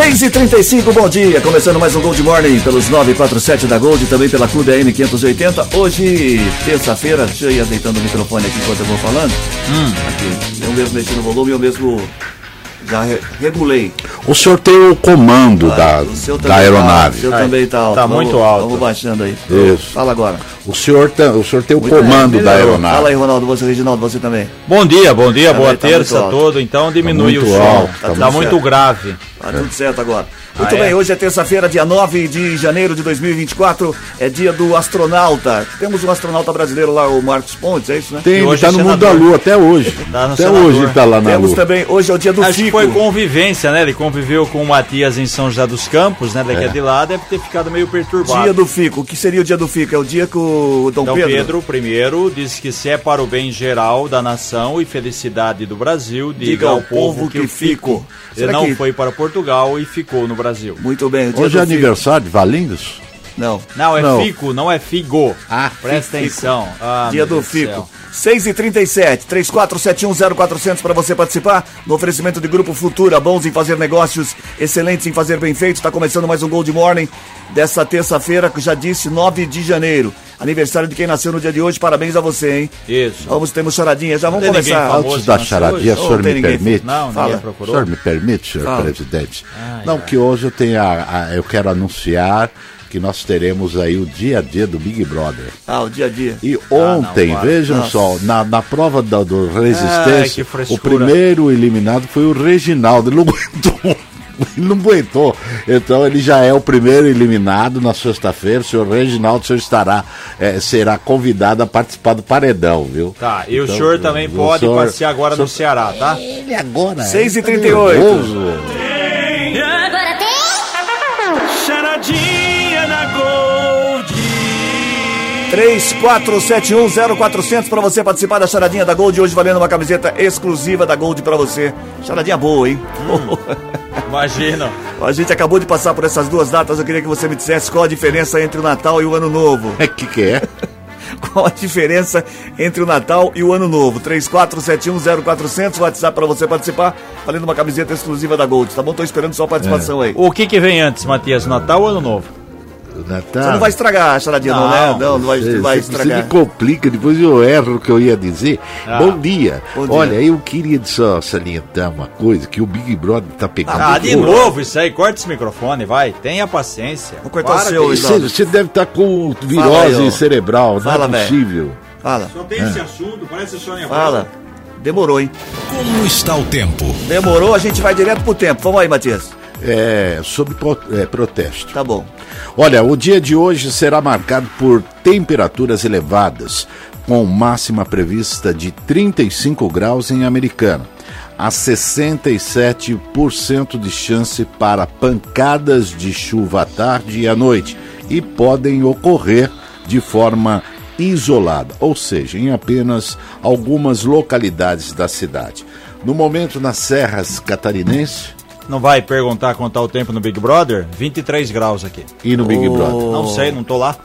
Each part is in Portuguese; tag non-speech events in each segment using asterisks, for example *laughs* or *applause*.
Seis e trinta e cinco, bom dia. Começando mais um Gold Morning pelos 947 da Gold, também pela Clube AM 580. Hoje, terça-feira, deixa eu ir ajeitando o microfone aqui enquanto eu vou falando. Aqui, eu mesmo mexi no volume, eu mesmo já re- regulei. O senhor tem o comando da, O da também Tá, o aeronave. seu também tá alto. Tá Vamos- muito alto. Vamos baixando aí. Isso. Fala agora. O senhor, tem, o senhor tem o Muito comando bem, da aeronave. Fala aí, Ronaldo, você, Reginaldo, você também. Bom dia, bom dia, Tá boa tá terça muito todo. Então diminui muito o som. alto, tá tá muito muito certo. grave. Tá tudo certo agora. Muito Ah, bem, é? hoje é terça-feira, dia 9 de janeiro de 2024. É dia do astronauta. Temos um astronauta brasileiro lá, o Marcos Pontes, é isso, né? Tem, ele hoje tá é no mundo da lua até hoje. Tá até senador. hoje ele tá lá na Temos lua. também, hoje é o dia do Acho que Fico. foi convivência, né? Ele conviveu com o Matias em São José dos Campos, né? Daqui É. de lá deve ter ficado meio perturbado. Dia do Fico. O que seria o dia do Fico? É o dia que o Dom, Dom Pedro, Pedro, I disse que se é para o bem geral da nação e felicidade do Brasil, diga, diga ao povo que, que o fico. Ele Será não que- foi para Portugal e ficou no Brasil. Muito bem, o dia Hoje é aniversário de Valinhos? Não. Não, é Não. fico, não é figo. Ah, Presta atenção. Ah, Dia do Deus Fico. céu. 6h37, 34710400 para você participar. No oferecimento de Grupo Futura, bons em fazer negócios, excelentes em fazer bem feito. Está começando mais um Gold Morning dessa terça-feira, que já disse, 9 de janeiro. Aniversário de quem nasceu no dia de hoje. Parabéns a você, hein? Isso. Vamos, temos charadinha. Já vamos Não começar. Antes da charadinha, o senhor me ninguém? permite? Não, Fala. O senhor me permite, senhor Fala. presidente? Ai, não, ai. que hoje eu tenho a, a- eu quero anunciar que nós teremos aí o dia a dia do Big Brother. Ah, o dia a dia. E ontem, para. vejam Nossa. só, na, na prova da, do Ai, Resistência, frescura. o primeiro eliminado foi o Reginaldo. Ele não aguentou. Ele *laughs* não aguentou. Então ele já é o primeiro eliminado na sexta-feira. O senhor Reginaldo, o senhor estará, eh, será convidado a participar do paredão, viu? Tá, e o Então, senhor também o pode senhor- passear agora no Ceará, tá? Ele agora. 6h38. nervoso. 34710400 para você participar da charadinha da Gold. Hoje valendo uma camiseta exclusiva da Gold para você. Charadinha boa, hein? Imagina. *laughs* A gente acabou de passar por essas duas datas. Eu queria que você me dissesse qual a diferença entre o Natal e o Ano Novo. É *laughs* que que é? *laughs* Qual a diferença entre o Natal e o Ano Novo? 34710400, WhatsApp para você participar, valendo uma camiseta exclusiva da Gold, tá bom? Tô esperando sua participação aí. O que que vem antes, Matias? Natal ou Ano Novo? O Natal. Você não vai estragar a charadinha, não, né? Não, Não, não vai, Você, vai você- você estragar. me complica, depois eu erro o que eu ia dizer. Ah. Bom, dia. Bom dia. Olha, eu queria só salientar uma coisa, que o Big Brother tá pegando Ah, de novo isso aí. Corta esse microfone, vai. Tenha paciência. Vou cortar o Para seu, com Luiz. isso. Você, você deve estar com Fala virose ó. cerebral, Fala, não é possível. Fala, Só tem esse assunto, parece Sônia fala. Demorou, hein? Como está o tempo? Demorou, a gente vai direto pro tempo. Vamos aí, Matias. É, pro- é, protesto. Tá bom. Olha, o dia de hoje será marcado por temperaturas elevadas, com máxima prevista de 35 graus em Americana. Há 67% de chance para pancadas de chuva à tarde e à noite e podem ocorrer de forma isolada, ou seja, em apenas algumas localidades da cidade. No momento, nas serras catarinenses Não vai perguntar quanto tá o tempo no Big Brother? 23 graus aqui. e no Big Oh. Brother. Não sei, não tô lá.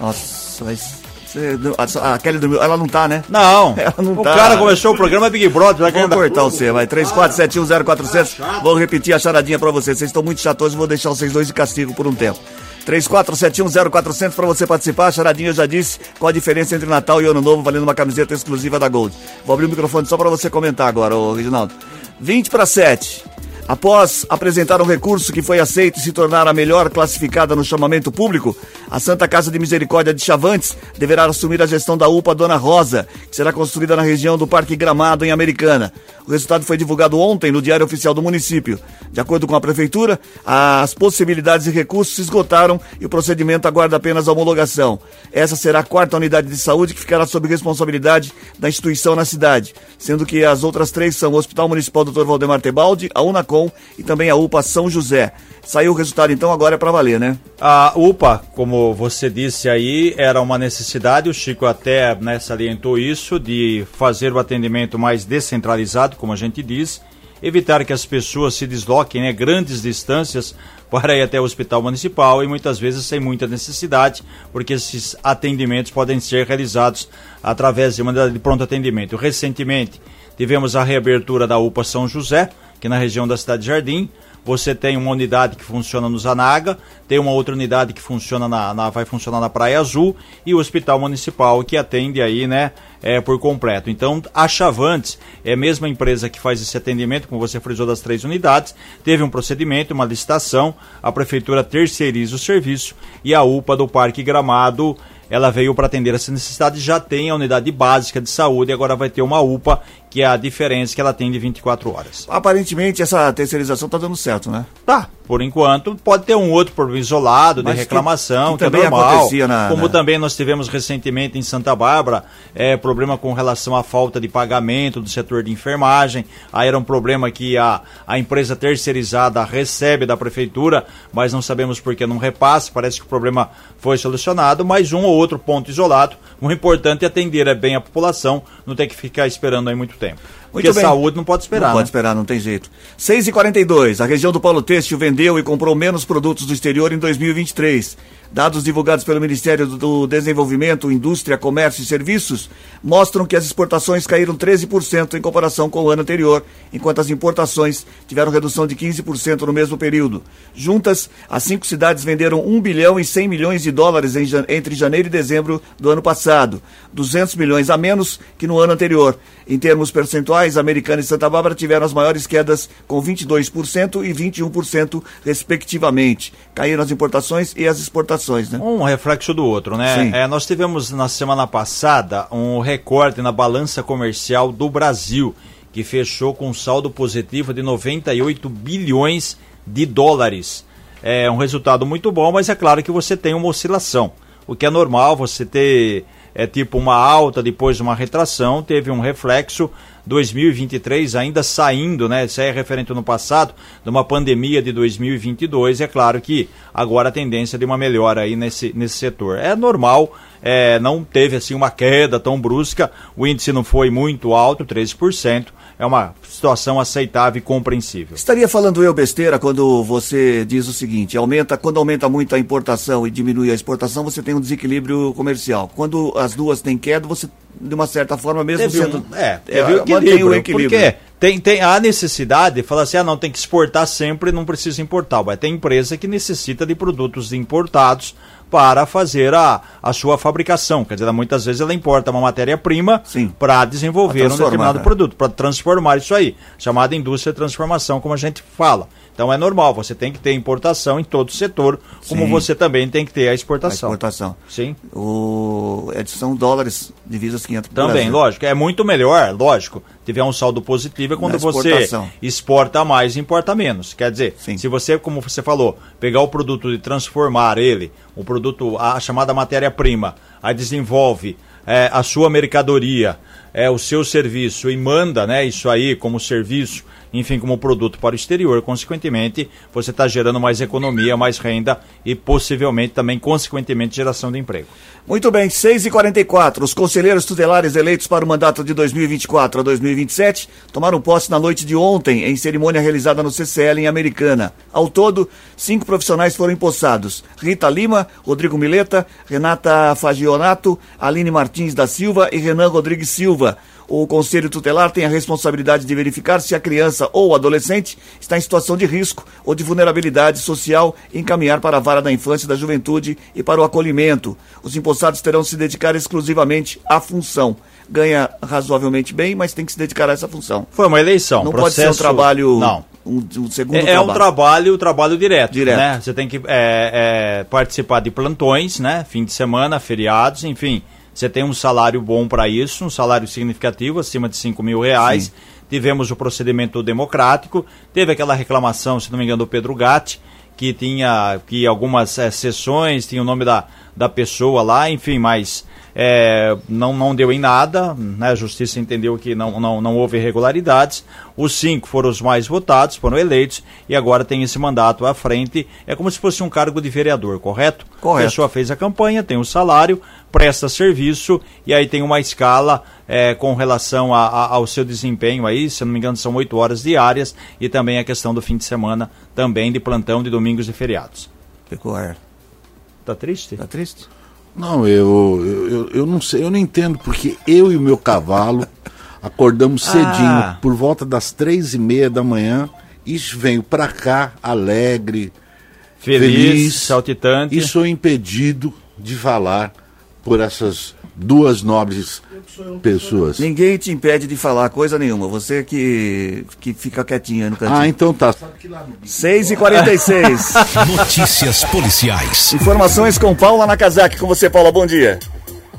Nossa, mas. você- a, Kelly dormiu. Ela não tá, né? Não. *laughs* Ela não o tá. cara começou o programa Big Brother. Vai Vou querer cortar o C, vai. 34710400. Vou repetir a charadinha pra vocês. Vocês estão muito chatos, vou deixar vocês dois de castigo por um tempo. 34710400 pra você participar. A charadinha eu já disse qual a diferença entre Natal e Ano Novo, valendo uma camiseta exclusiva da Gold. Vou abrir o microfone só pra você comentar agora, ô Reginaldo. 20 para 7. Após apresentar um recurso que foi aceito e se tornar a melhor classificada no chamamento público, a Santa Casa de Misericórdia de Chavantes deverá assumir a gestão da UPA Dona Rosa, que será construída na região do Parque Gramado, em Americana. O resultado foi divulgado ontem no Diário Oficial do município. De acordo com a Prefeitura, as possibilidades e recursos se esgotaram e o procedimento aguarda apenas a homologação. Essa será a quarta unidade de saúde que ficará sob responsabilidade da instituição na cidade, sendo que as outras três são o Hospital Municipal Dr. Valdemar Tebaldi, a Unacom e também a UPA São José. Saiu o resultado então, agora é para valer, né? A UPA, como você disse aí, era uma necessidade, o Chico até né, salientou isso, de fazer o atendimento mais descentralizado, como a gente diz, evitar que as pessoas se desloquem né, grandes distâncias para ir até o hospital municipal e muitas vezes sem muita necessidade, porque esses atendimentos podem ser realizados através de uma de pronto atendimento. Recentemente tivemos a reabertura da UPA São José, que na região da cidade de Jardim, você tem uma unidade que funciona no Zanaga, tem uma outra unidade que funciona na, na, vai funcionar na Praia Azul e o Hospital Municipal que atende aí, né, é, por completo. Então, a Chavantes é a mesma empresa que faz esse atendimento, como você frisou, das três unidades, teve um procedimento, uma licitação, a prefeitura terceiriza o serviço e a UPA do Parque Gramado ela veio para atender essa necessidade, já tem a unidade básica de saúde agora vai ter uma UPA, que é a diferença que ela tem de 24 horas. Aparentemente essa terceirização está dando certo, né? Tá, por enquanto. Pode ter um outro problema isolado de reclamação, que, que, que é normal. Na, como na... também nós tivemos recentemente em Santa Bárbara, é, problema com relação à falta de pagamento do setor de enfermagem. Aí era um problema que a, a empresa terceirizada recebe da prefeitura, mas não sabemos por que não repasse. Parece que o problema foi solucionado, mas um ou outro ponto isolado. O importante é atender bem a população, não ter que ficar esperando aí muito tempo. Muito Porque bem. a saúde não pode esperar. Não né? pode esperar, não tem jeito. 6h42, a região do Paulo Têxtil vendeu e comprou menos produtos do exterior em 2023. Dados divulgados pelo Ministério do Desenvolvimento, Indústria, Comércio e Serviços mostram que as exportações caíram 13% em comparação com o ano anterior, enquanto as importações tiveram redução de 15% no mesmo período. Juntas, as cinco cidades venderam 1 bilhão e 100 milhões de dólares entre janeiro e dezembro do ano passado, 200 milhões a menos que no ano anterior. Em termos percentuais, Americana e Santa Bárbara tiveram as maiores quedas, com 22% e 21%, respectivamente. Caíram as importações e as exportações, né? Um reflexo do outro, né? É, nós tivemos na semana passada um recorte na balança comercial do Brasil, que fechou com um saldo positivo de 98 bilhões de dólares. É um resultado muito bom, mas é claro que você tem uma oscilação. O que é normal, você ter é tipo uma alta, depois uma retração, teve um reflexo 2023 ainda saindo, né? Isso aí é referente no passado, de uma pandemia de 2022. É claro que agora a tendência é de uma melhora aí nesse, nesse setor. É normal, é, não teve assim uma queda tão brusca, o índice não foi muito alto, 13%, é uma situação aceitável e compreensível. Estaria falando eu besteira quando você diz o seguinte: aumenta, quando aumenta muito a importação e diminui a exportação, você tem um desequilíbrio comercial. Quando as duas têm queda, você, de uma certa forma, mesmo teve sendo. Um, é, teve é, equilíbrio, o equilíbrio. Porque tem, tem a necessidade de falar assim: ah, não, tem que exportar sempre, não precisa importar. Vai ter empresa que necessita de produtos importados para fazer a, a sua fabricação. Quer dizer, muitas vezes ela importa uma matéria-prima para desenvolver um determinado né? produto, para transformar isso aí, chamada indústria de transformação, como a gente fala. Então é normal, você tem que ter importação em todo o setor, como Sim. você também tem que ter a exportação. A exportação. Sim. O... É, são dólares, divisas 500 Também, Brasil. lógico. É muito melhor, lógico, tiver um saldo positivo é quando você exporta mais e importa menos. Quer dizer, Sim. se você, como você falou, pegar o produto e transformar ele, o produto, a chamada matéria-prima, aí desenvolve é, a sua mercadoria, é, o seu serviço e manda né, isso aí como serviço enfim, como produto para o exterior. Consequentemente, você está gerando mais economia, mais renda e possivelmente também, consequentemente, geração de emprego. Muito bem, 6h44. Os conselheiros tutelares eleitos para o mandato de 2024 a 2027 tomaram posse na noite de ontem, em cerimônia realizada no CCL em Americana. Ao todo, cinco profissionais foram empossados: Rita Lima, Rodrigo Mileta, Renata Fagionato, Aline Martins da Silva e Renan Rodrigues Silva. O Conselho Tutelar tem a responsabilidade de verificar se a criança ou adolescente está em situação de risco ou de vulnerabilidade social e encaminhar para a vara da infância e da juventude e para o acolhimento. Os empossados terão se dedicar exclusivamente à função. Ganha razoavelmente bem, mas tem que se dedicar a essa função. Foi uma eleição. Não processo... pode ser um trabalho. Não. Um, um segundo é, trabalho. é um trabalho, trabalho direto, direto. Né? Você tem que é, é, participar de plantões, né? Fim de semana, feriados, enfim você tem um salário bom para isso, um salário significativo, acima de 5 mil reais. Sim. Tivemos o procedimento democrático, teve aquela reclamação, se não me engano, do Pedro Gatti, que tinha que algumas é, sessões tinha o nome da, da pessoa lá, enfim, mas é, não, não deu em nada, né? a justiça entendeu que não, não, não houve irregularidades. Os cinco foram os mais votados, foram eleitos e agora tem esse mandato à frente. É como se fosse um cargo de vereador, correto? Correto. A pessoa fez a campanha, tem o um salário, presta serviço e aí tem uma escala é, com relação a, a, ao seu desempenho aí, se não me engano, são oito horas diárias e também a questão do fim de semana, também de plantão de domingos e feriados. Ficou ar. Tá triste? Tá triste? Não, eu, eu, eu não sei, eu não entendo, porque eu e o meu cavalo *laughs* acordamos cedinho, Ah. por volta das três e meia da manhã, e venho pra cá, alegre, Feliz, Feliz. saltitante. e sou impedido de falar por essas duas nobres pessoas. Ninguém te impede de falar coisa nenhuma. Você que, que fica quietinho aí no cantinho. Ah, então tá. 6 e 46 *laughs* Notícias policiais. Informações com Paula Nakazaki. Com você, Paula. Bom dia.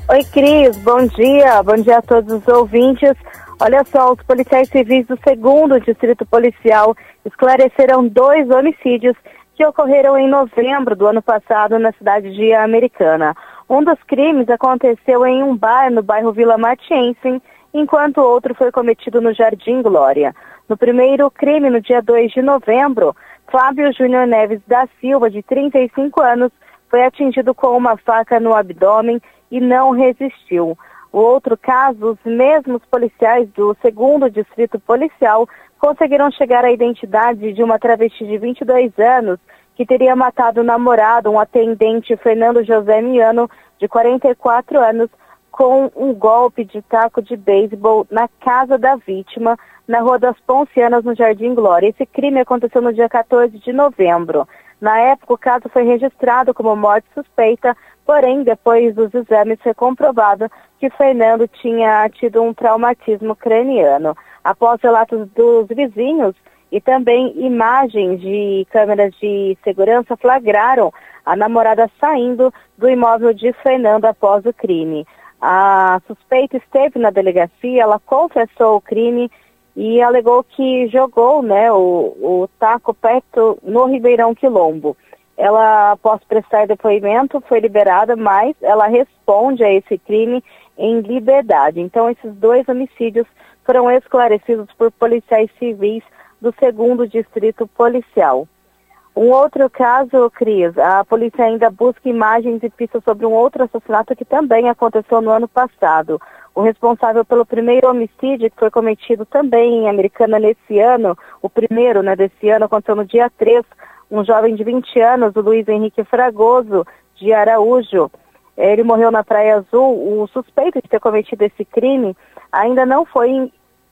Oi, Cris, bom dia. Bom dia a todos os ouvintes. Olha só, os policiais civis do segundo Distrito Policial esclareceram dois homicídios que ocorreram em novembro do ano passado na cidade de Americana. Um dos crimes aconteceu em um bar no bairro Vila Matiense, enquanto outro foi cometido no Jardim Glória. No primeiro crime, no dia 2 de novembro, Flávio Júnior Neves da Silva, de 35 anos, foi atingido com uma faca no abdômen e não resistiu. O outro caso, os mesmos policiais do segundo distrito policial conseguiram chegar à identidade de uma travesti de 22 anos que teria matado o namorado, um atendente Fernando José Miano, de 44 anos, com um golpe de taco de beisebol na casa da vítima, na Rua das Poncianas, no Jardim Glória. Esse crime aconteceu no dia 14 de novembro. Na época, o caso foi registrado como morte suspeita, porém, depois dos exames foi comprovado que Fernando tinha tido um traumatismo craniano. Após relatos dos vizinhos e também imagens de câmeras de segurança flagraram a namorada saindo do imóvel de Fernando após o crime. A suspeita esteve na delegacia, ela confessou o crime e alegou que jogou né, o, o taco perto no Ribeirão Quilombo. Ela, após prestar depoimento, foi liberada, mas ela responde a esse crime em liberdade. Então, esses dois homicídios foram esclarecidos por policiais civis do segundo distrito policial. Um outro caso, Cris, a polícia ainda busca imagens e pistas sobre um outro assassinato que também aconteceu no ano passado. O responsável pelo primeiro homicídio, que foi cometido também em Americana nesse ano, o primeiro né, desse ano, aconteceu no dia 3, um jovem de 20 anos, o Luiz Henrique Fragoso, de Araújo. Ele morreu na Praia Azul. O suspeito de ter cometido esse crime ainda não foi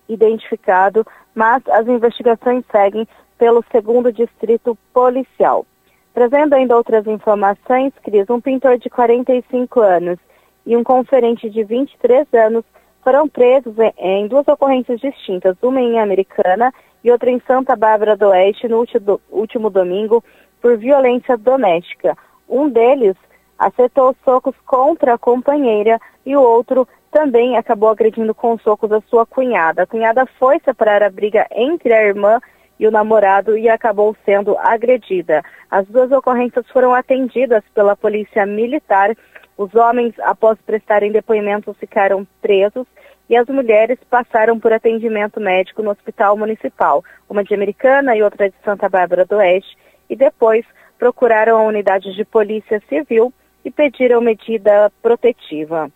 identificado, mas as investigações seguem pelo segundo distrito policial. Trazendo ainda outras informações, Cris, um pintor de 45 anos e um conferente de 23 anos foram presos em, duas ocorrências distintas, uma em Americana e outra em Santa Bárbara do Oeste no último domingo por violência doméstica. Um deles acertou socos contra a companheira e o outro também acabou agredindo com socos a sua cunhada. A cunhada foi separar a briga entre a irmã e o namorado e acabou sendo agredida. As duas ocorrências foram atendidas pela polícia militar. Os homens, após prestarem depoimentos, ficaram presos e as mulheres passaram por atendimento médico no hospital municipal, uma de Americana e outra de Santa Bárbara do Oeste, e depois procuraram a unidade de polícia civil e pediram medida protetiva.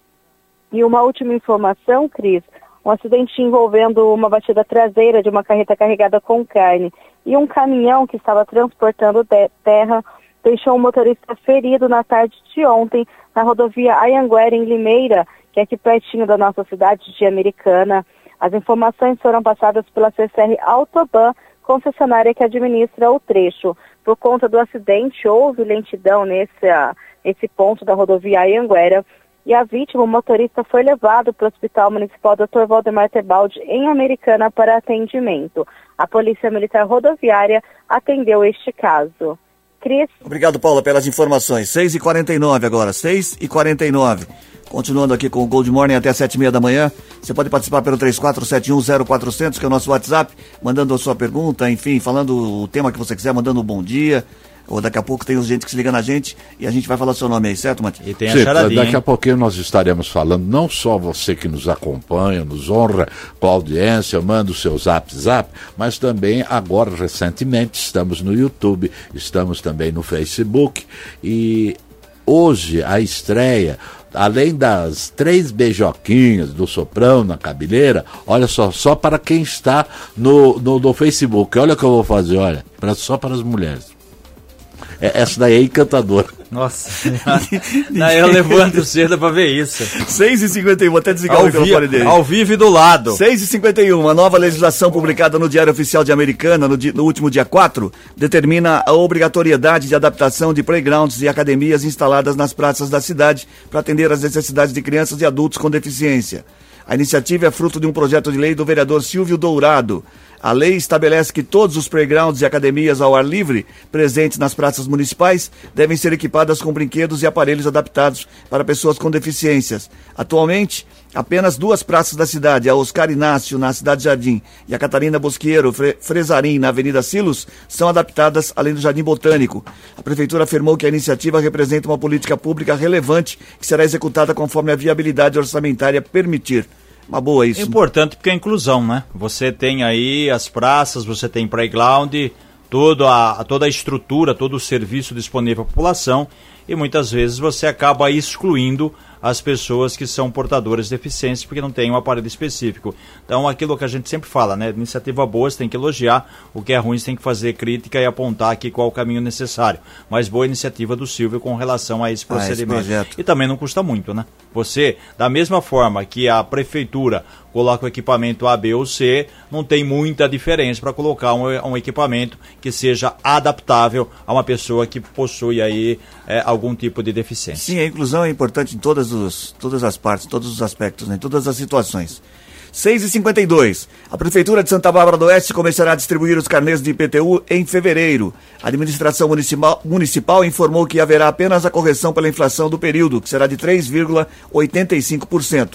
E uma última informação, Cris, um acidente envolvendo uma batida traseira de uma carreta carregada com carne e um caminhão que estava transportando terra deixou um motorista ferido na tarde de ontem na rodovia Ayanguera, em Limeira, que é aqui pertinho da nossa cidade de Americana. As informações foram passadas pela CCR Autoban, concessionária que administra o trecho. Por conta do acidente, houve lentidão nesse, nesse ponto da rodovia Ayanguera e a vítima, o motorista, foi levado para o Hospital Municipal Dr. Valdemar Tebaldi, em Americana, para atendimento. A Polícia Militar Rodoviária atendeu este caso. Cris. Obrigado, Paula, pelas informações. 6h49 agora, 6h49. Continuando aqui com o Gold Morning até 7h30 da manhã. Você pode participar pelo 34710400, que é o nosso WhatsApp, mandando a sua pergunta, enfim, falando o tema que você quiser, mandando um bom dia. Ou daqui a pouco tem gente que se liga na gente e a gente vai falar seu nome aí, certo, Matias? E tem a Sim, charadinha. daqui a pouquinho nós estaremos falando, não só você que nos acompanha, nos honra com a audiência, manda o seu zap zap, mas também agora, recentemente, estamos no YouTube, estamos também no Facebook e hoje a estreia. Além das três beijoquinhas do soprão na cabeleira, olha só, só para quem está no, no, no Facebook. Olha o que eu vou fazer, olha, pra, só para as mulheres. É, essa daí é encantadora. Nossa, *laughs* Não, eu levanto cedo pra ver isso. 6h51, vou até desligar Ao, o microfone dele. ao vivo e do lado. 6h51, a nova legislação publicada no Diário Oficial de Americana no, di- no último dia 4 determina a obrigatoriedade de adaptação de playgrounds e academias instaladas nas praças da cidade para atender às necessidades de crianças e adultos com deficiência. A iniciativa é fruto de um projeto de lei do vereador Silvio Dourado. A lei estabelece que todos os playgrounds e academias ao ar livre presentes nas praças municipais devem ser equipadas com brinquedos e aparelhos adaptados para pessoas com deficiências. Atualmente, apenas duas praças da cidade, a Oscar Inácio, na Cidade Jardim, e a Catarina Bosqueiro, Fre Fresarim, na Avenida Silos, são adaptadas além do Jardim Botânico. A Prefeitura afirmou que a iniciativa representa uma política pública relevante que será executada conforme a viabilidade orçamentária permitir. Uma boa É isso. importante porque é inclusão, né? Você tem aí as praças, você tem playground, toda a, toda a estrutura, todo o serviço disponível à população e muitas vezes você acaba excluindo as pessoas que são portadoras de deficiência porque não tem um aparelho específico. Então, aquilo que a gente sempre fala, né? Iniciativa boa você tem que elogiar, o que é ruim você tem que fazer crítica e apontar aqui qual o caminho necessário. Mas boa iniciativa do Silvio com relação a esse Ah, esse procedimento. E também não custa muito, né? Você, da mesma forma que a prefeitura coloca o equipamento A, B ou C, não tem muita diferença para colocar um, um equipamento que seja adaptável a uma pessoa que possui aí é, algum tipo de deficiência. Sim, a inclusão é importante em todas, os, todas as partes, todos os aspectos, né, em todas as situações. 6 e 52 A Prefeitura de Santa Bárbara do Oeste começará a distribuir os carnês de IPTU em fevereiro. A administração municipal, municipal informou que haverá apenas a correção pela inflação do período, que será de 3,85%.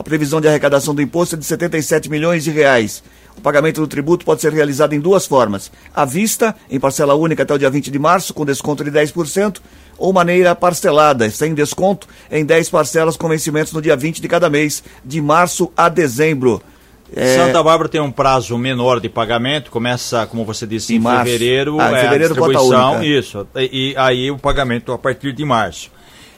A previsão de arrecadação do imposto é de 77 milhões de reais. O pagamento do tributo pode ser realizado em duas formas: à vista, em parcela única até o dia 20 de março, com desconto de 10%, ou maneira parcelada, sem desconto, em 10 parcelas com vencimentos no dia 20 de cada mês, de março a dezembro. É, Santa Bárbara tem um prazo menor de pagamento, começa, como você disse, Em em, fevereiro, Ah, em é, fevereiro, a cota distribuição, isso, e, e aí o pagamento a partir de março.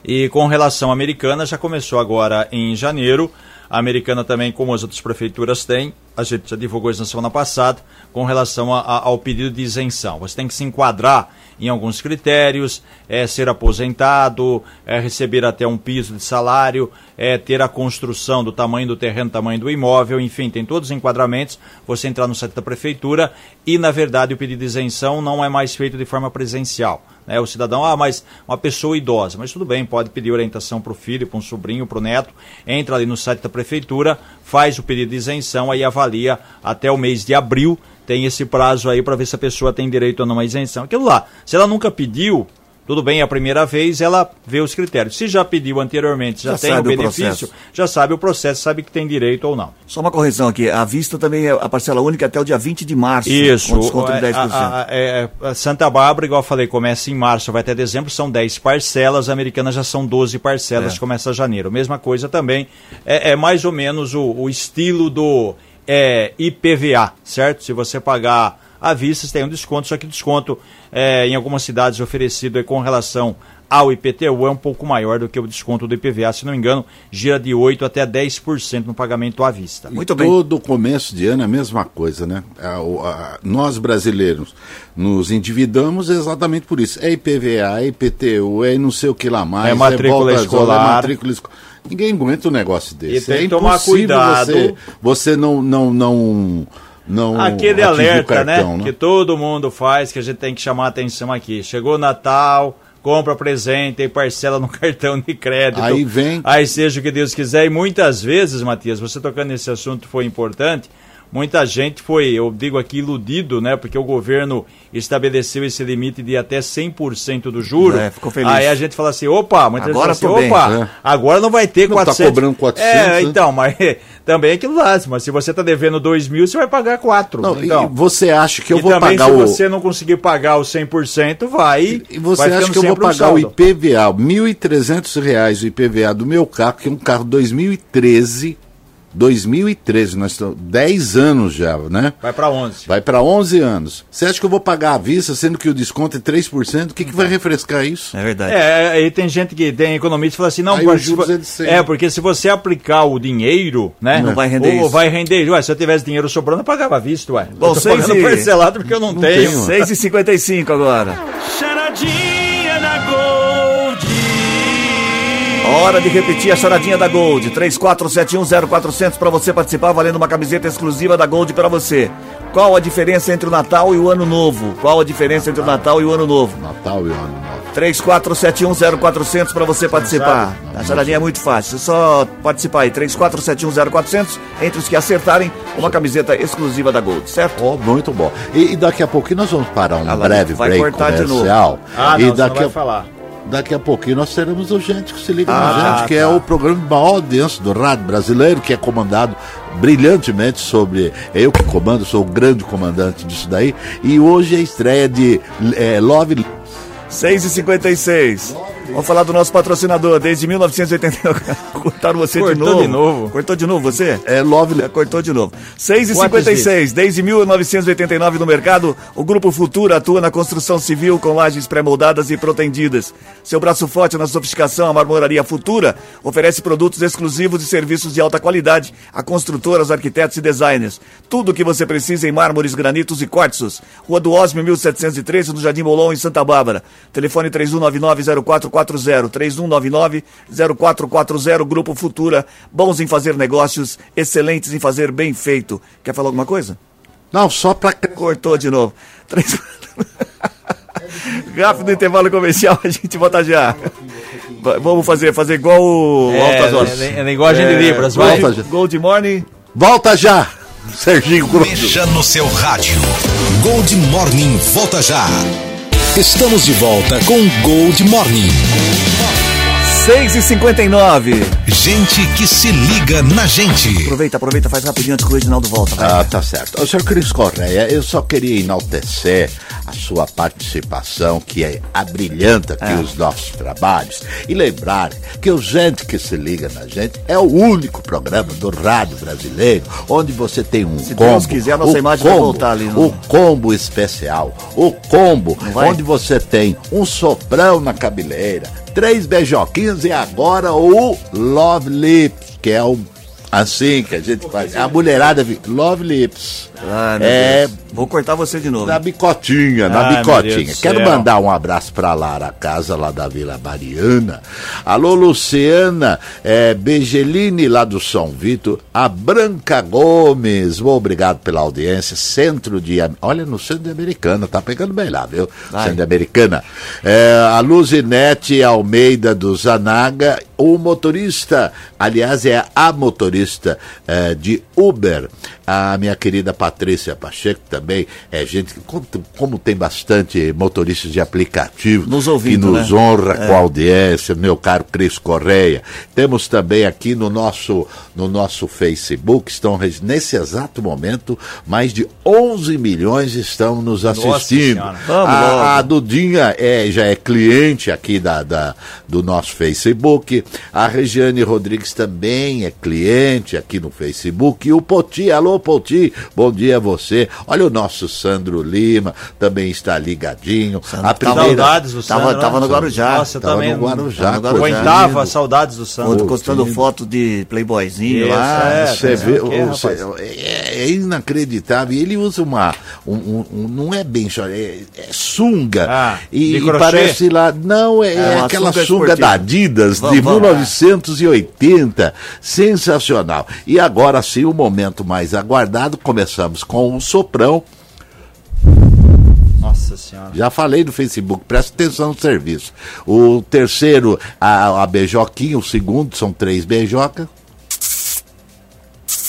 E com relação à americana, já começou agora em janeiro, a americana também, como as outras prefeituras têm, a gente já divulgou isso na semana passada, com relação a- a- ao pedido de isenção. Você tem que se enquadrar em alguns critérios, é, ser aposentado, é, receber até um piso de salário, é, ter a construção do tamanho do terreno, tamanho do imóvel, enfim, tem todos os enquadramentos. Você entrar no site da prefeitura e, na verdade, o pedido de isenção não é mais feito de forma presencial. Né? O cidadão, ah, mas uma pessoa idosa, mas tudo bem, pode pedir orientação para o filho, para um sobrinho, para o neto, entra ali no site da prefeitura, faz o pedido de isenção, aí avalia até o mês de abril, tem esse prazo aí para ver se a pessoa tem direito não à isenção. Aquilo lá, se ela nunca pediu, tudo bem, é a primeira vez ela vê os critérios. Se já pediu anteriormente, já, Já tem o o benefício, processo. já sabe o processo, sabe que tem direito ou não. Só uma correção aqui, à vista também é a parcela única até o dia 20 de março, Isso. com desconto de é, 10%. a- a- é, a Santa Bárbara, igual eu falei, começa em março, vai até dezembro, são 10 parcelas, a americana já são 12 parcelas, É. começa janeiro. Mesma coisa também, é, é mais ou menos o, o estilo do é, IPVA, certo? Se você pagar à vista, você tem um desconto, só que o desconto é, em algumas cidades oferecido é com relação ao IPTU é um pouco maior do que o desconto do IPVA, se não me engano, gira de 8% até 10% no pagamento à vista. Muito bem. Todo começo de ano é a mesma coisa, né? A- a- nós brasileiros nos endividamos exatamente por isso. É IPVA, é IPTU, é não sei o que lá mais. É matrícula volta às aulas, escolar. É matrícula esco- Ninguém aguenta um negócio desse. tem é que tomar cuidado. Você, você não, não, não, não Aquele alerta, cartão, né? Que todo mundo faz, que a gente tem que chamar atenção aqui. Chegou Natal, compra presente e parcela no *laughs* cartão de crédito. Aí vem- Aí seja o que Deus quiser. E muitas vezes, Matias, você tocando nesse assunto foi importante. Muita gente foi, eu digo aqui, iludido, né? Porque o governo estabeleceu esse limite de até 100% do juro. É, ficou feliz. Aí a gente fala assim, opa, muita agora gente fala assim, bem, opa, né? agora não vai ter Não 400. tá cobrando 400, É, né? então, mas *laughs* também é aquilo lá, mas se você tá devendo 2 mil, você vai pagar 4. Não, e então, você acha que eu vou também pagar se o. você não conseguir pagar o 100%, vai... E você vai acha que eu vou sempre um pagar o. IPVA, 1.300 reais o IPVA do meu carro, que é um carro 2013, 2013, nós estamos 10 anos já, né? Vai pra 11. Vai para 11 anos. Você acha que eu vou pagar à vista, sendo que o desconto é 3%? O que, que vai refrescar isso? É verdade. É, aí tem gente que tem economista que fala assim, não, Aí os juros é de cem. é, porque se você aplicar o dinheiro, né? Não vai render ou isso. vai render, ué, se eu tivesse dinheiro sobrando, eu pagava à vista, ué. Bom, eu tô pagando e- parcelado porque eu não, tenho. tenho. *laughs* 6h55 agora. Charadinha Hora de repetir a charadinha da Gold. 34710400 para você participar, valendo uma camiseta exclusiva da Gold para você. Qual a diferença entre o Natal e o Ano Novo? Qual a diferença entre o Natal e o Ano Novo? Natal e Ano Novo. 34710400 para você participar. A charadinha é muito fácil. É só participar aí. 34710400. Entre os que acertarem, uma camiseta exclusiva da Gold, certo? Oh, muito bom. E, e daqui a pouquinho nós vamos parar um Ah, lá, breve vai break cortar de novo. comercial. Ah, e não, você daqui não vai a, falar. Daqui a pouquinho nós teremos o Gente que se liga Ah, na gente, que é tá. o programa de maior audiência do rádio brasileiro, que é comandado brilhantemente sobre. Eu que comando, sou o grande comandante disso daí. E hoje é a estreia de eh, Love. 6 e 56 Vamos falar do nosso patrocinador. Desde 1989. *laughs* Cortaram você de Cortou novo. de novo. Cortou de novo você? É Love. É, cortou de novo. 6 e Quantas 56 Desde 1989 no mercado, o Grupo Futura atua na construção civil com lajes pré-moldadas e protendidas. Seu braço forte na sofisticação, a Marmoraria Futura oferece produtos exclusivos e serviços de alta qualidade a construtoras, arquitetos e designers. Tudo o que você precisa em mármores, granitos e quartzos. Rua do Osmio, 1713, no Jardim Molon, em Santa Bárbara. Telefone 3199-0440. 3199-0440. Grupo Futura. Bons em fazer negócios, excelentes em fazer bem feito. Quer falar alguma coisa? Não, só pra. Cortou de novo. *laughs* Três... Rápido intervalo comercial, a gente volta já. Va- Vamos fazer, fazer igual o É, Altas Horas. é, é linguagem de Libras, vai. volta já. Gold Morning. Volta já! Serginho Grosso. Mexa no seu rádio. Gold Morning volta já. Estamos de volta com Gold Morning. 6 e 59 Gente que se liga na gente. Aproveita, aproveita, faz rapidinho antes que o Reginaldo volta. vai. Ah, tá certo. Ô, senhor Cris Correia, eu só queria enaltecer a sua participação, que é abrilhanta aqui os nossos trabalhos, e lembrar que o Gente que se liga na gente é o único programa do rádio brasileiro onde você tem um Se combo. Deus quiser, a nossa o imagem vai voltar ali no- O combo especial, o combo onde você tem um soprão na cabeleira, três beijoquinhos e agora o Love Lips, que é o assim que a gente faz. A mulherada Love Lips. Meu é Deus. Vou cortar você de novo. na bicotinha, na Ai, meu bicotinha. Quero mandar um abraço pra Lara Casa, lá da Vila Mariana. Alô, Luciana, é, Begeline, lá do São Vito. A Branca Gomes, obrigado pela audiência. Centro de. Olha, no centro de Americana, tá pegando bem lá, viu? Centro de Americana. É, a Luzinete Almeida do Zanaga. O motorista, aliás, é a motorista é, de Uber, a minha querida Patrícia Pacheco também, é gente que, como, como tem bastante motoristas de aplicativo Nos ouvindo, que nos né? honra com a audiência, meu caro Cris Correia. Temos também aqui no nosso, no nosso Facebook, estão nesse exato momento, mais de 11 milhões estão nos assistindo. A, a Dudinha é, já é cliente aqui da, da- do nosso Facebook. A Regiane Rodrigues também é cliente aqui no Facebook. E o Poti, alô Poti, bom dia a você. Olha o nosso Sandro Lima, também está ligadinho. a Saudades do Tava- Sandro. tava né? no Guarujá. Nossa, eu Tava também. no Guarujá, Tava no Guarujá. Aguentava saudades do Sandro. Postando Sim. foto de playboyzinho Isso, lá. é. Você vê, Que, você- é, é inacreditável. E Ele usa uma. Um, um- um- não é bem chore- é, é sunga. Ah, e, e parece lá. Não, é, é uma aquela sunga sunga, da Adidas Vamos, de vamos. 1980. Sensacional. E agora sim, o momento mais aguardado. Começamos com o soprão. Nossa senhora. Já falei no Facebook, presta atenção no serviço. O terceiro, a, a beijoquinha, o segundo, são três beijocas.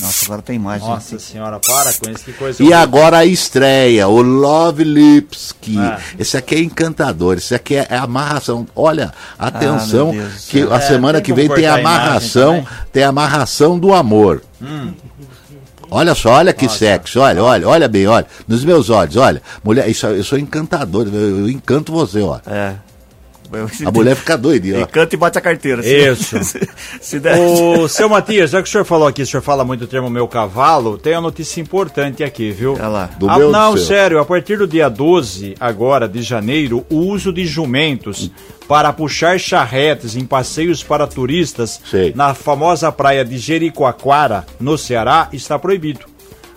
Nossa, agora tem imagem. Nossa senhora, para com isso, que coisa. E agora a estreia, o Love Lips, que Ah. esse aqui é encantador, esse aqui é, é amarração. Olha, atenção, Ah, que a É, semana que vem tem amarração, tem amarração do amor. Olha só, olha que sexo, olha, olha, olha bem, olha, nos meus olhos, olha, mulher, isso, eu sou encantador, eu, eu encanto você, ó. É. A *laughs* mulher fica doida, ó. E canta e bate a carteira. se- Isso. *laughs* Se, se der. O seu Matias, já que o senhor falou aqui, o senhor fala muito o termo meu cavalo, tem uma notícia importante aqui, viu? Olha lá. Do Ah, meu, não, sério, a partir do dia 12, agora de janeiro, o uso de jumentos para puxar charretes em passeios para turistas Sei. na famosa praia de Jericoacoara, no Ceará, está proibido.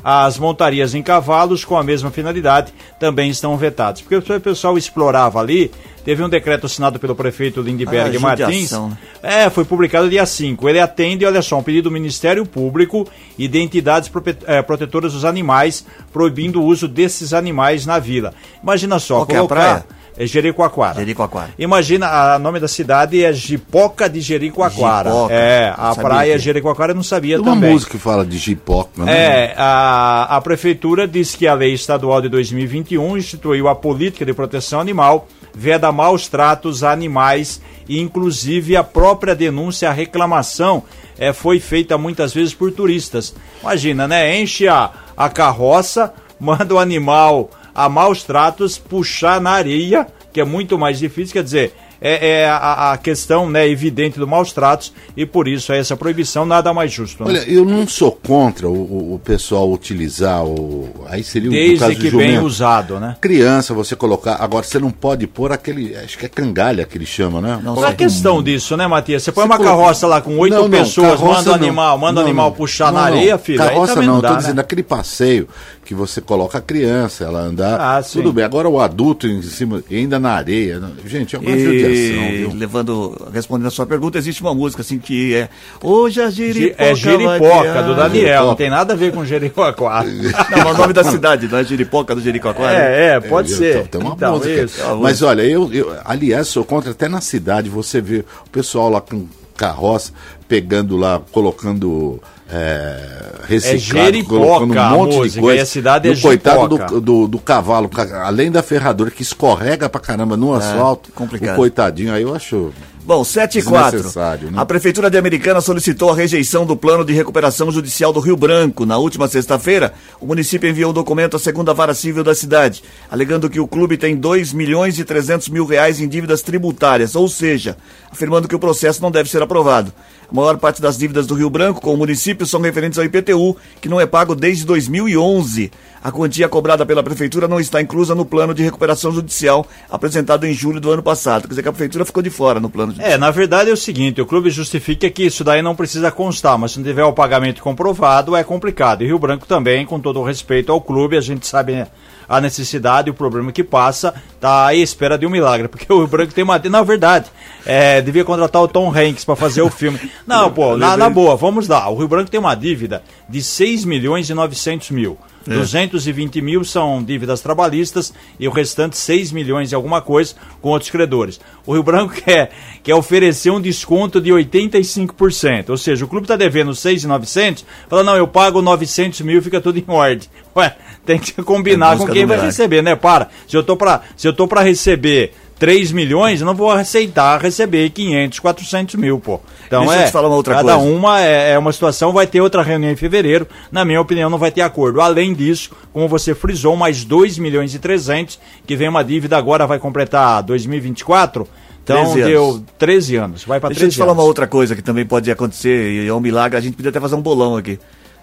As montarias em cavalos com a mesma finalidade também estão vetadas. Porque o pessoal explorava ali, teve um decreto assinado pelo prefeito Lindbergh Ah, Martins. né? É, foi publicado dia 5. Ele atende, olha só, um pedido do Ministério Público e de entidades eh, protetoras dos animais, proibindo o uso desses animais na vila. Imagina só, Qual que é a colocar. praia? É Jericoacoara. Jericoacoara. Imagina, o nome da cidade é Jipoca de Jericoacoara. Jipoca. É, a praia que- Jericoacoara eu não sabia Tem uma também. música que fala de jipoca, né? É, a, a prefeitura diz que a lei estadual de 2021 instituiu a política de proteção animal, veda maus tratos a animais e inclusive a própria denúncia, a reclamação é, foi feita muitas vezes por turistas. Imagina, né? Enche a, a carroça, *laughs* manda o animal a maus tratos puxar na areia, que é muito mais difícil, quer dizer, é, é a, a questão né, evidente do maus tratos e por isso é essa proibição nada mais justo. né? Olha, eu não sou contra o, o- o pessoal utilizar o. Aí seria o Desde caso que bem usado, né? Criança, você colocar. Agora você não pode pôr aquele. Acho que é cangalha que eles chamam, né? Não, é a questão disso, né, Matias? Você põe Você uma coloca- carroça lá com oito Não, não, pessoas, manda o animal, manda o Não, animal puxar Não, na areia, filho. Carroça não, não tô dá, né? dizendo aquele passeio que você coloca a criança, ela andar. Ah, tudo bem. Agora o adulto em cima, e ainda na areia. não- Gente, é uma judiação, E viu? levando, respondendo a sua pergunta, existe uma música assim que é Hoje a Gi- Jeripoca. É Jeripoca, vai do guiar." Daniel, não tem nada a ver com Jericoacoara. *laughs* Não, mas o nome da cidade, não é Jeripoca do Jericoacoara? é, é, pode É, ser. então, Tem uma Então, música. isso. Mas olha, eu, eu, aliás, sou contra até na cidade, você vê o pessoal lá com carroça pegando lá, colocando é, reciclado, Jeripoca colocando um a monte de coisa. e a cidade E é o coitado do, do, do cavalo, ca- além da ferradura que escorrega pra caramba no asfalto, complicado. o coitadinho, aí eu acho... Bom, 7 e 4. Desnecessário, né? A Prefeitura de Americana solicitou a rejeição do plano de recuperação judicial do Rio Branco. Na última sexta-feira, o município enviou um documento à segunda vara civil da cidade, alegando que o clube tem 2 milhões e 300 mil reais em dívidas tributárias, ou seja, afirmando que o processo não deve ser aprovado. A maior parte das dívidas do Rio Branco com o município são referentes ao IPTU, que não é pago desde 2011. A quantia cobrada pela Prefeitura não está inclusa no plano de recuperação judicial apresentado em julho do ano passado. Quer dizer que a Prefeitura ficou de fora no plano judicial. É, na verdade é o seguinte, o clube justifica que isso daí não precisa constar, mas se não tiver o pagamento comprovado é complicado. E Rio Branco também, com todo o respeito ao clube, a gente sabe a necessidade e o problema que passa, tá à espera de um milagre, porque o Rio Branco tem uma... Na verdade, é, devia contratar o Tom Hanks para fazer o filme. Não, *laughs* pô, na, na boa, vamos lá, o Rio Branco tem uma dívida de 6 milhões e 900 mil. 220 mil são dívidas trabalhistas e o restante 6 milhões e alguma coisa com outros credores. O Rio Branco *laughs* quer, quer oferecer um desconto de 85%. Ou seja, o clube está devendo 6,900, fala, não, eu pago 900 mil e fica tudo em ordem. *laughs* Ué, tem que combinar É com quem vai receber, né? Para, se eu tô para se eu tô para receber 3 milhões, eu não vou aceitar receber 500, 400 mil, pô. Então Deixa eu é, te falar uma outra cada coisa. uma é, é uma situação, vai ter outra reunião em fevereiro, na minha opinião não vai ter acordo. Além disso, como você frisou, mais 2 milhões e 300, que vem uma dívida agora, vai completar 2024, então 13 anos. deu 13 anos, vai para Deixa eu 13 te falar anos. uma outra coisa que também pode acontecer, e é um milagre, a gente podia até fazer um bolão aqui.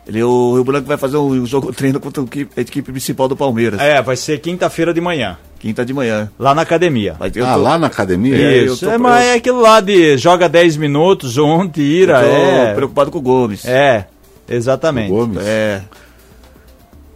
Ele, o Rio Branco vai fazer um jogo *laughs* treino contra o equipe- a equipe principal do Palmeiras, É, vai ser quinta-feira de manhã, quinta de manhã. lá na academia. Vai ter, eu Ah, tô- lá na academia? É, eu Isso, tô- é, mas é aquilo lá de joga 10 minutos, um tira, eu tô é. preocupado com o Gomes. É, exatamente. Gomes? É.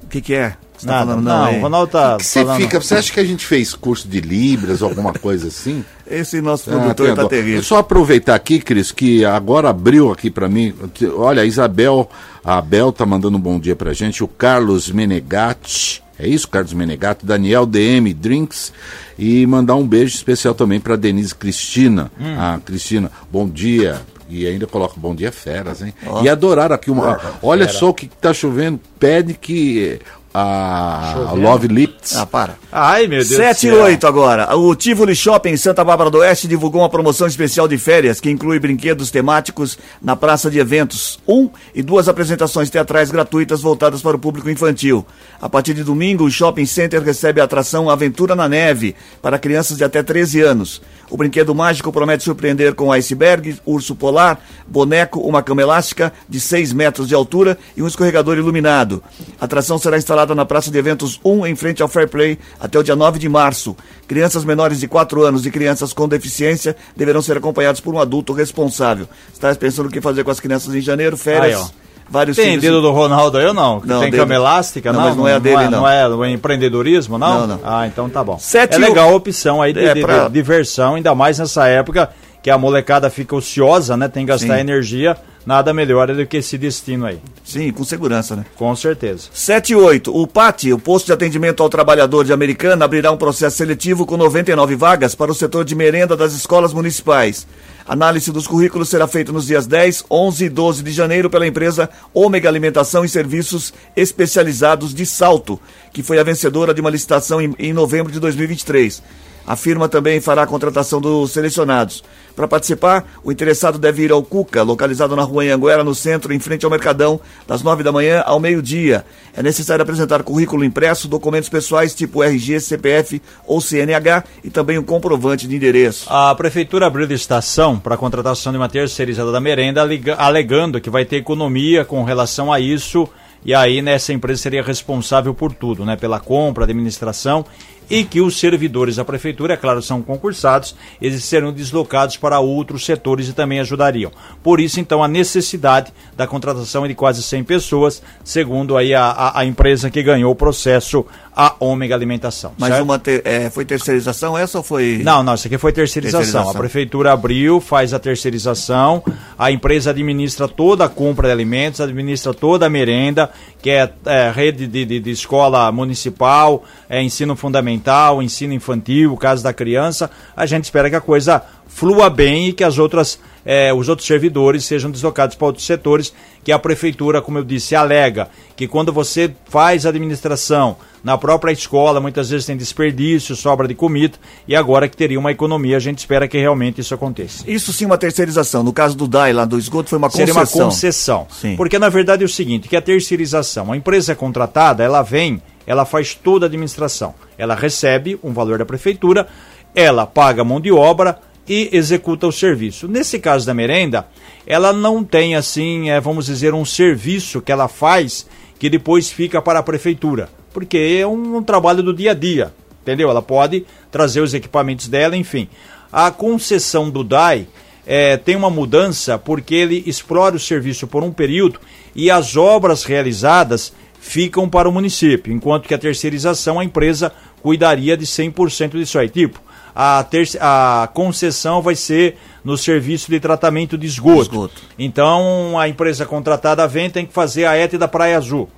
O que que é? Você tá Nada, falando não, hein? o Ronaldo tá Que Você falando... fica, você acha que a gente fez curso de Libras, alguma coisa assim? *laughs* Esse nosso Ah, produtor tem tá terrível. Só aproveitar aqui, Cris, que agora abriu aqui pra mim. Olha, a Isabel, a Abel tá mandando um bom dia pra gente. O Carlos Menegatti, é isso, Carlos Menegatti, Daniel DM Drinks e mandar um beijo especial também pra Denise Cristina. Hum. A Cristina, bom dia. E ainda coloca bom dia feras, hein? E adoraram aqui uma. Olha só o que tá chovendo. Pede que a Love Lips. Ah, para. Ai, meu Deus 7 e 8 agora. O Tivoli Shopping em Santa Bárbara do Oeste divulgou uma promoção especial de férias que inclui brinquedos temáticos na praça de eventos. Um e duas apresentações teatrais gratuitas voltadas para o público infantil. A partir de domingo, o Shopping Center recebe a atração Aventura na Neve para crianças de até 13 anos. O brinquedo mágico promete surpreender com iceberg, urso polar, boneco, uma cama elástica de 6 metros de altura e um escorregador iluminado. A atração será instalada na Praça de Eventos 1, em frente ao Fair Play, até o dia 9 de março. Crianças menores de 4 anos e crianças com deficiência deverão ser acompanhados por um adulto responsável. Está pensando o que fazer com as crianças em janeiro? Férias. Ó. vários Tem filhos- dedo do Ronaldo aí ou não? Não, tem dele- cama elástica? Não, Não, mas não é a dele, não. Não é o empreendedorismo, não? Não, não. Ah, então tá bom. Sete é legal a opção aí de, É, de- pra- de diversão, ainda mais nessa época que a molecada fica ociosa, né? Tem que gastar Sim. energia. Nada melhor do que esse destino aí. Sim, com segurança, né? Com certeza. 7 e 8. O PAT, o Posto de Atendimento ao Trabalhador de Americana, abrirá um processo seletivo com 99 vagas para o setor de merenda das escolas municipais. Análise dos currículos será feita nos dias 10, 11 e 12 de janeiro pela empresa Ômega Alimentação e Serviços Especializados de Salto, que foi a vencedora de uma licitação em, em novembro de 2023. A firma também fará a contratação dos selecionados. Para participar, o interessado deve ir ao Cuca, localizado na rua Anhanguera, no centro, em frente ao Mercadão, das 9 da manhã ao meio-dia. É necessário apresentar currículo impresso, documentos pessoais tipo RG, CPF ou CNH e também um comprovante de endereço. A prefeitura abriu licitação para a contratação de uma terceirizada da merenda, alega- alegando que vai ter economia com relação a isso. E aí, né, essa empresa seria responsável por tudo, né? Pela compra, administração e que os servidores da prefeitura, é claro, são concursados, eles serão deslocados para outros setores e também ajudariam. Por isso, então, a necessidade da contratação é de quase 100 pessoas, segundo aí a, a, a empresa que ganhou o processo, a Ômega Alimentação. Mas certo? uma ter- é, foi terceirização essa ou foi. Não, não, isso aqui foi terceirização. Terceirização. A prefeitura abriu, faz a terceirização, a empresa administra toda a compra de alimentos, administra toda a merenda, que é, é, rede de, de- de escola municipal, é, ensino fundamental, ensino infantil, caso da criança. A gente espera que a coisa flua bem e que as outras, é, os outros servidores sejam deslocados para outros setores, que a prefeitura, como eu disse, alega que quando você faz administração na própria escola, muitas vezes tem desperdício, sobra de comida, e agora que teria uma economia, a gente espera que realmente isso aconteça. Isso sim uma terceirização. No caso do DAI lá do esgoto foi uma Seria concessão. uma concessão. Sim. Porque na verdade é o seguinte, que a terceirização, a empresa contratada, ela vem, ela faz toda a administração. Ela recebe um valor da prefeitura, ela paga a mão de obra e executa o serviço. Nesse caso da merenda, ela não tem assim, é, vamos dizer, um serviço que ela faz que depois fica para a prefeitura. Porque é um, um trabalho do dia a dia, entendeu? Ela pode trazer os equipamentos dela, enfim. A concessão do DAI é, tem uma mudança porque ele explora o serviço por um período e as obras realizadas ficam para o município, enquanto que a terceirização a empresa cuidaria de 100% disso aí. Tipo, a, a concessão vai ser no serviço de tratamento de esgoto. Esgoto. Então a empresa contratada vem tem que fazer a ET da Praia Azul.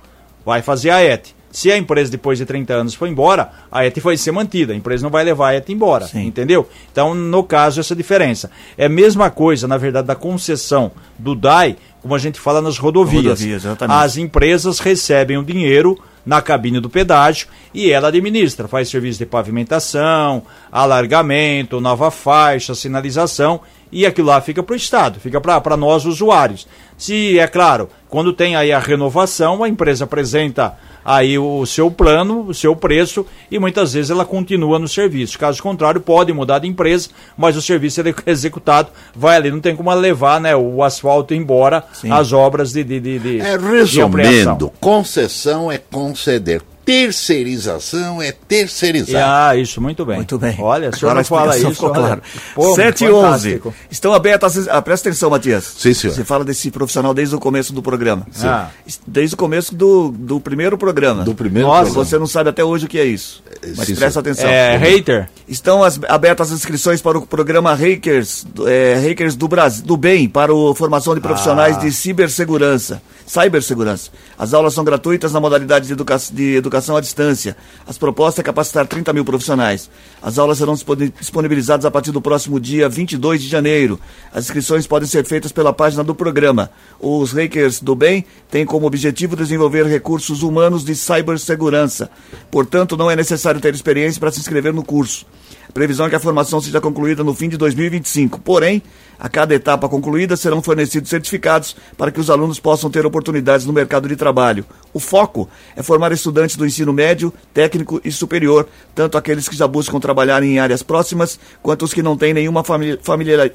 Vai fazer a ET. Se a empresa depois de 30 anos for embora, a ET vai ser mantida. A empresa não vai levar a ET embora. Sim. Entendeu? Então, no caso, essa diferença. É a mesma coisa, na verdade, da concessão do DAI, como a gente fala nas rodovias. Rodovias. As empresas recebem o dinheiro na cabine do pedágio e ela administra, faz serviço de pavimentação, alargamento, nova faixa, sinalização e aquilo lá fica para o Estado, fica para nós usuários. Se, é claro, quando tem aí a renovação, a empresa apresenta aí o seu plano, o seu preço e muitas vezes ela continua no serviço. Caso contrário, pode mudar de empresa, mas o serviço ele é executado, vai ali, não tem como levar né, o asfalto embora, Sim. as obras de, de, de, de É, de resumindo, concessão é conceder, terceirização é terceirizar. Ah, isso, muito bem. Muito bem. Olha, o senhor Agora a não fala isso. ficou olha. claro. Pô, 7 e 11. fantástico. Estão abertas. Ah, presta atenção, Matias. Sim, senhor. Você fala desse profissional desde o começo do programa. Ah. Desde o começo do, do primeiro programa. Do primeiro Nossa, programa. Você não sabe até hoje o que é isso. Mas sim, presta atenção. É, hater? Estão as- abertas as inscrições para o programa Hackers, do- é, Hackers do Brasil, do Bem, para a formação de profissionais Ah. de cibersegurança, cibersegurança. As aulas são gratuitas na modalidade de, educa de educação educação à distância. As propostas é capacitar 30 mil profissionais. As aulas serão disponibilizadas a partir do próximo dia 22 de janeiro. As inscrições podem ser feitas pela página do programa. Os Hackers do Bem têm como objetivo desenvolver recursos humanos de cibersegurança. Portanto, não é necessário ter experiência para se inscrever no curso. Previsão é que a formação seja concluída no fim de 2025. Porém, a cada etapa concluída serão fornecidos certificados para que os alunos possam ter oportunidades no mercado de trabalho. O foco é formar estudantes do ensino médio, técnico e superior, tanto aqueles que já buscam trabalhar em áreas próximas, quanto os que não têm nenhuma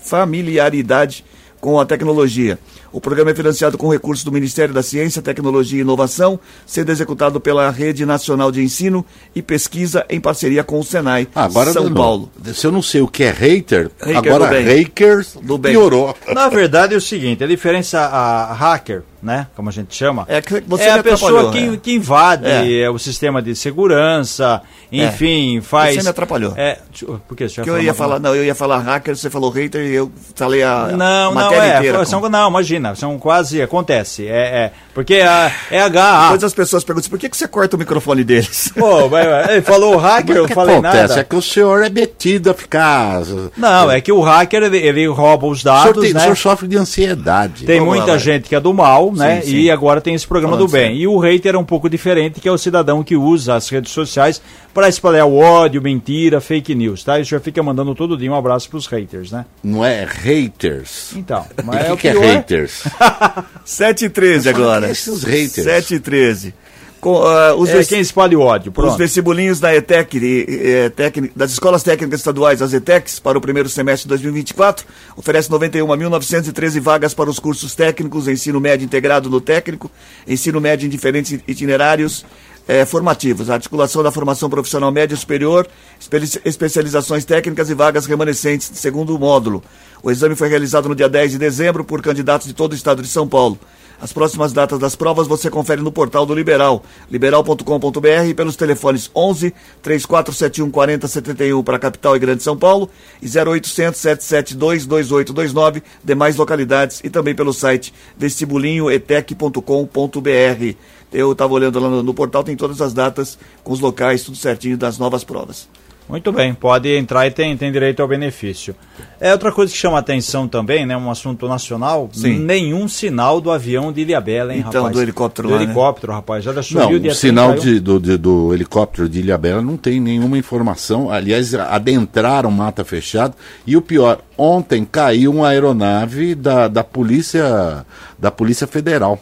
familiaridade com a tecnologia. O programa é financiado com recursos do Ministério da Ciência, Tecnologia e Inovação, sendo executado pela Rede Nacional de Ensino e Pesquisa em parceria com o Senai ah, agora São Paulo. Se eu não sei o que é hater, Hater agora do bem. hackers Do bem. piorou. Na verdade é o seguinte, a diferença a hacker, né, como a gente chama, É que você é a pessoa que, é. que invade É. é, o sistema de segurança, enfim, faz... Você me atrapalhou. É, por quê? Você Que eu ia falar, não, eu ia falar hacker, você falou hater e eu falei a Não, a não, é, inteira. são, não, imagina, são quase, acontece, é, é porque a, é HA, Depois as pessoas perguntam, por que, que você corta o microfone deles? *laughs* pô, vai- vai, ele falou hacker, eu o que falei acontece nada. é que o senhor é metido a ficar. Não, é que o hacker, ele, ele rouba os o, senhor dados, tem- o né? senhor sofre de ansiedade. Tem Vamos lá, muita vai. gente que é do mal, né? Sim, sim. E agora tem esse programa Falando do bem. E o hater é um pouco diferente, que é o cidadão que usa as redes sociais para espalhar o ódio, mentira, fake news, tá? E o senhor fica mandando todo dia um abraço pros haters, né? Não é haters. Então, *laughs* E mas é o o que, que é haters? *laughs* 7 e 13 agora. Esses haters. 7 e 13. Com, ah, os, É quem espalha o ódio, os pronto. vestibulinhos da ETEC, e, técnic- das escolas técnicas estaduais, as ETECs, para o primeiro semestre de 2024, oferece 91.913 vagas para os cursos técnicos, ensino médio integrado no técnico, ensino médio em diferentes itinerários eh, formativos, a articulação da formação profissional média e superior, espe- especializações técnicas e vagas remanescentes de segundo módulo. O exame foi realizado no dia 10 de dezembro por candidatos de todo o estado de São Paulo. As próximas datas das provas você confere no portal do Liberal, liberal.com.br pelos telefones 11 3471 4071 para a capital e Grande São Paulo e 0800 772 2829 demais localidades e também pelo site vestibulinhoetec.com.br. Eu estava olhando lá no, no portal, tem todas as datas com os locais, tudo certinho das novas provas. Muito bem, pode entrar e tem, tem direito ao benefício. É outra coisa que chama atenção também, né? Um assunto nacional. Sim. Nenhum sinal do avião de Ilhabela, hein, Então, rapaz? do helicóptero Do lá, né? helicóptero, rapaz. Olha só, Não, o sinal 31? de- do, de- do helicóptero de Ilhabela não tem nenhuma informação. Aliás, adentraram mata fechada. E o pior, ontem caiu uma aeronave da, da polícia da polícia federal.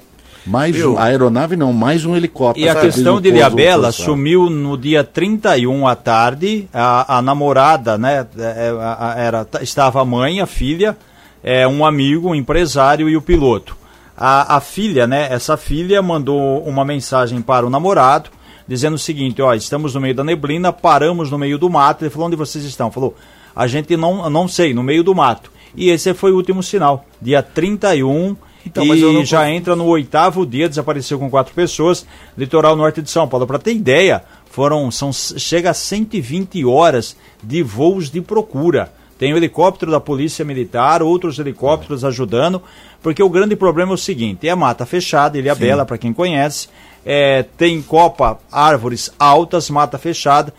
Mais Viu? um, a aeronave não, mais um helicóptero. E a questão de Ilhabela sumiu no dia 31 à tarde. A, a namorada, né? é, a- Era, estava a mãe, a filha, é, um amigo, um empresário e o piloto. A, a filha, né? Essa filha mandou uma mensagem para o namorado dizendo o seguinte: ó, estamos no meio da neblina, paramos no meio do mato. Ele falou: onde vocês estão? Falou: a gente não, não sei, no meio do mato. E esse foi o último sinal, dia 31. Então, e não já entra no oitavo dia, desapareceu com quatro pessoas, litoral norte de São Paulo. Para ter ideia, foram são chega a 120 horas de voos de procura. Tem o helicóptero da Polícia Militar, outros helicópteros ajudando, porque o grande problema é o seguinte: é a mata fechada, Ilha Bela, para quem conhece, é, tem copa, árvores altas, mata fechada,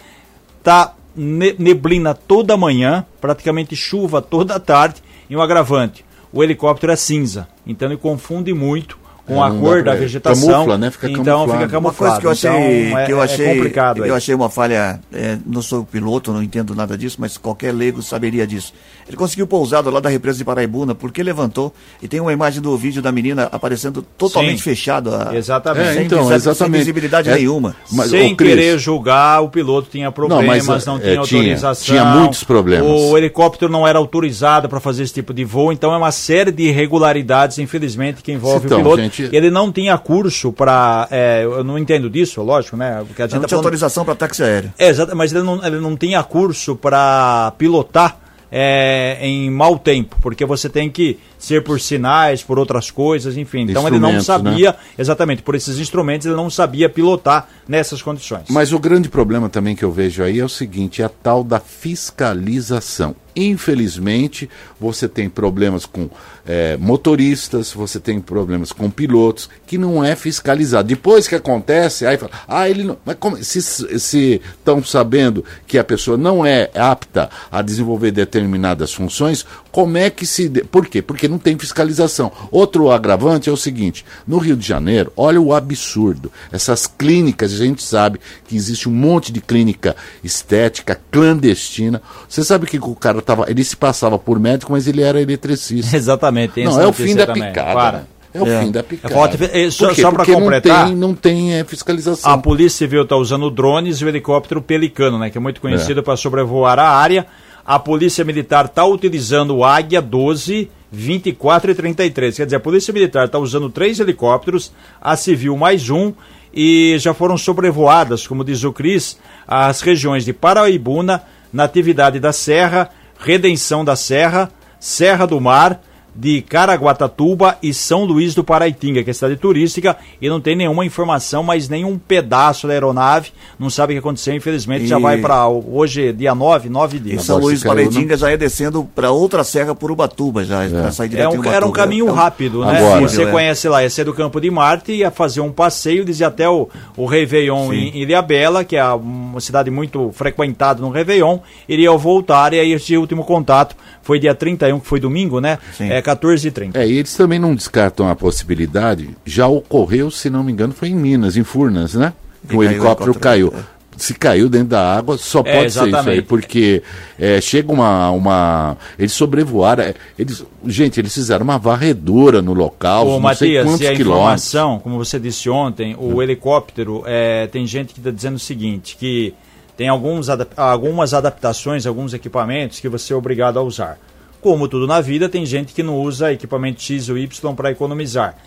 tá ne- neblina toda manhã, praticamente chuva toda tarde, e um agravante: o helicóptero é cinza, então ele confunde muito com É, a não cor da vegetação. camufla, né? Fica então camuflado. fica Uma coisa camuflado. que eu achei, então, é, que eu é achei, complicado. que aí. eu achei uma falha, é, não sou piloto, não entendo nada disso, mas qualquer leigo saberia disso. Ele conseguiu pousado lá da represa de Paraibuna, porque levantou e tem uma imagem do vídeo da menina aparecendo totalmente Sim. fechado. a- Exatamente. É, sem, então, exatamente. sem visibilidade É, nenhuma. mas, Sem ô, Cris, querer julgar, o piloto tinha problemas, não, mas, é, tinha é, tinha- autorização. tinha muitos problemas. O helicóptero não era autorizado para fazer esse tipo de voo, então é uma série de irregularidades, infelizmente, que envolve Então, o piloto. gente- Ele não tinha curso para. eu não entendo disso, lógico, né? Porque a gente Não tá tinha falando- autorização para táxi aéreo. É, exato, mas ele não, ele não tinha curso para pilotar é, em mau tempo, porque você tem que ser por sinais, por outras coisas, enfim. Então ele não Instrumentos, sabia, né? exatamente, por esses instrumentos, ele não sabia pilotar nessas condições. Mas o grande problema também que eu vejo aí é o seguinte: é a tal da fiscalização. Infelizmente, você tem problemas com eh, motoristas, você tem problemas com pilotos, que não é fiscalizado. Depois que acontece, aí fala, ah, ele não. Mas como, se estão sabendo que a pessoa não é apta a desenvolver determinadas funções, como é que se. Por quê? Porque não tem fiscalização. Outro agravante é o seguinte: no Rio de Janeiro, olha o absurdo. Essas clínicas, a gente sabe que existe um monte de clínica estética clandestina. Você sabe que o cara tava. Ele se passava por médico, mas ele era *laughs* eletricista. Exatamente, tem Não, é o fim da também. picada. Para. né? É o É. fim da É picada. eh, só- só Porque completar- não tem, não tem eh, fiscalização. A Polícia Civil está usando drones e o helicóptero Pelicano, né, que é muito conhecido para sobrevoar a área. A Polícia Militar está utilizando o Águia 12, 24 e 33. Quer dizer, a Polícia Militar está usando três helicópteros, a Civil mais um, e já foram sobrevoadas, como diz o Cris, as regiões de Paraibuna, Natividade da Serra, Redenção da Serra, Serra do Mar, de Caraguatatuba e São Luís do Paraitinga, que é cidade turística, e não tem nenhuma informação, mas nenhum pedaço da aeronave, não sabe o que aconteceu, infelizmente já E- vai para hoje, dia 9, 9 E dias. São Agora, Luís caiu, Paredinga já ia descendo para outra serra por Ubatuba, já, pra sair É direto em um, Ubatuba. era um caminho É rápido, né? Agora. Você É. conhece lá, ia ser do Campo de Marte, ia fazer um passeio, dizia até o, o Réveillon Sim. em Ilhabela, que é uma cidade muito frequentada no Réveillon, iria voltar, e aí esse último contato foi dia 31, que foi domingo, né? Sim. É 14 e 30 É, e eles também não descartam a possibilidade. Já ocorreu, se não me engano, foi em Minas, em Furnas, né? Que o helicóptero helicóptero, caiu. é. Se caiu dentro da água, só É, pode ser isso aí, porque é, chega uma, uma. Eles sobrevoaram. é, Eles, gente, eles fizeram uma varredura no local, Ô, não sei Matias, quantos e a quilômetros. informação, como você disse ontem, o helicóptero, é, tem gente que está dizendo o seguinte, que tem alguns, adap- algumas adaptações, alguns equipamentos que você é obrigado a usar. Como tudo na vida, tem gente que não usa equipamento X ou Y para economizar.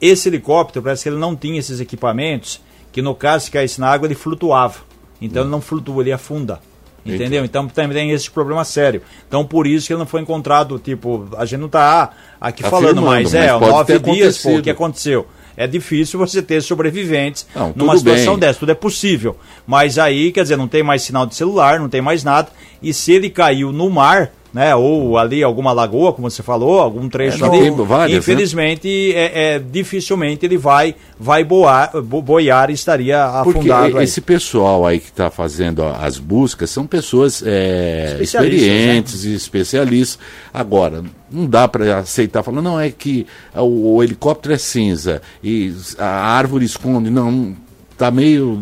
Esse helicóptero, parece que ele não tinha esses equipamentos, que no caso, se caísse na água, ele flutuava. Então ele não flutua, ele afunda. Entendeu? Então também tem esse problema sério. Então por isso que ele não foi encontrado, tipo, a gente não está aqui falando, Afirmando, mas, mas é, nove dias, pô, o que aconteceu? É difícil você ter sobreviventes Não, numa situação bem. dessa, tudo é possível. Mas aí, quer dizer, não tem mais sinal de celular, não tem mais nada. E se ele caiu no mar, né, ou ali alguma lagoa, como você falou, algum trecho É, ali, várias, né? infelizmente, é, é, dificilmente ele vai, vai boar, bo- boiar e estaria Porque afundado aí. esse pessoal aí que está fazendo ó, as buscas são pessoas é, Especialistas, experientes e especialistas. Agora, não dá para aceitar falando, não, é que o, o helicóptero é cinza e a árvore esconde. Não, tá meio.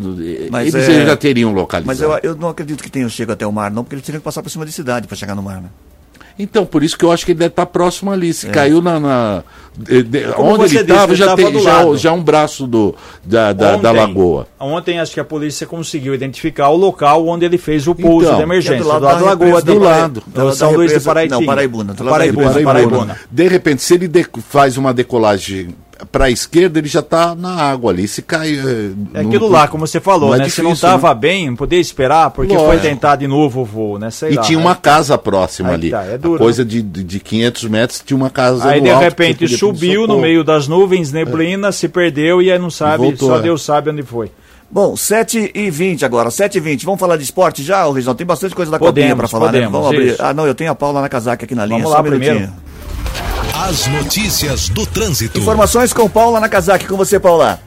Mas eles é- já teriam localizado. Mas eu, eu não acredito que tenham chegado até o mar, não, porque eles teriam que passar por cima de cidade para chegar no mar, né? Então, por isso que eu acho que ele deve estar próximo ali. Se caiu na. na- de- de- onde ele estava, já tem do já, lado. já um braço do, da, da, da Ontem- lagoa. Ontem acho que a polícia conseguiu identificar o local onde ele fez o pouso Então, de emergência, que é do do lado, lado da da lagoa, do do lado, lado. do Da- da São Luís de represa- Paraitinga. não, Paraibuna, do lado da Paraibuna. Paraibuna. Paraibuna. De repente, se ele de- faz uma decolagem para a esquerda, ele já está na água ali. Se cai. eh, É aquilo lá, como você falou, é né? Se não difícil, estava bem, não podia esperar, porque foi Lógico. tentar de novo o voo, né? Sei E lá, tinha né? uma casa próxima Aí ali. tá, é A duro, coisa de, de de 500 metros tinha uma casa Aí no de alto repente subiu no meio das nuvens, neblina, se perdeu e aí não sabe, voltou, só é. Deus sabe onde foi. Bom, 7 e 20 agora, 7 e 20 Vamos falar de esporte já, Reginaldo? Tem bastante coisa da Podemos, copinha para falar, né? podemos, Vamos abrir. isso. Ah, não, eu tenho a Paula Nakazaki aqui na linha. Vamos só lá um minutinho. As notícias do trânsito. Informações com Paula Nakazaki. Com você, Paula.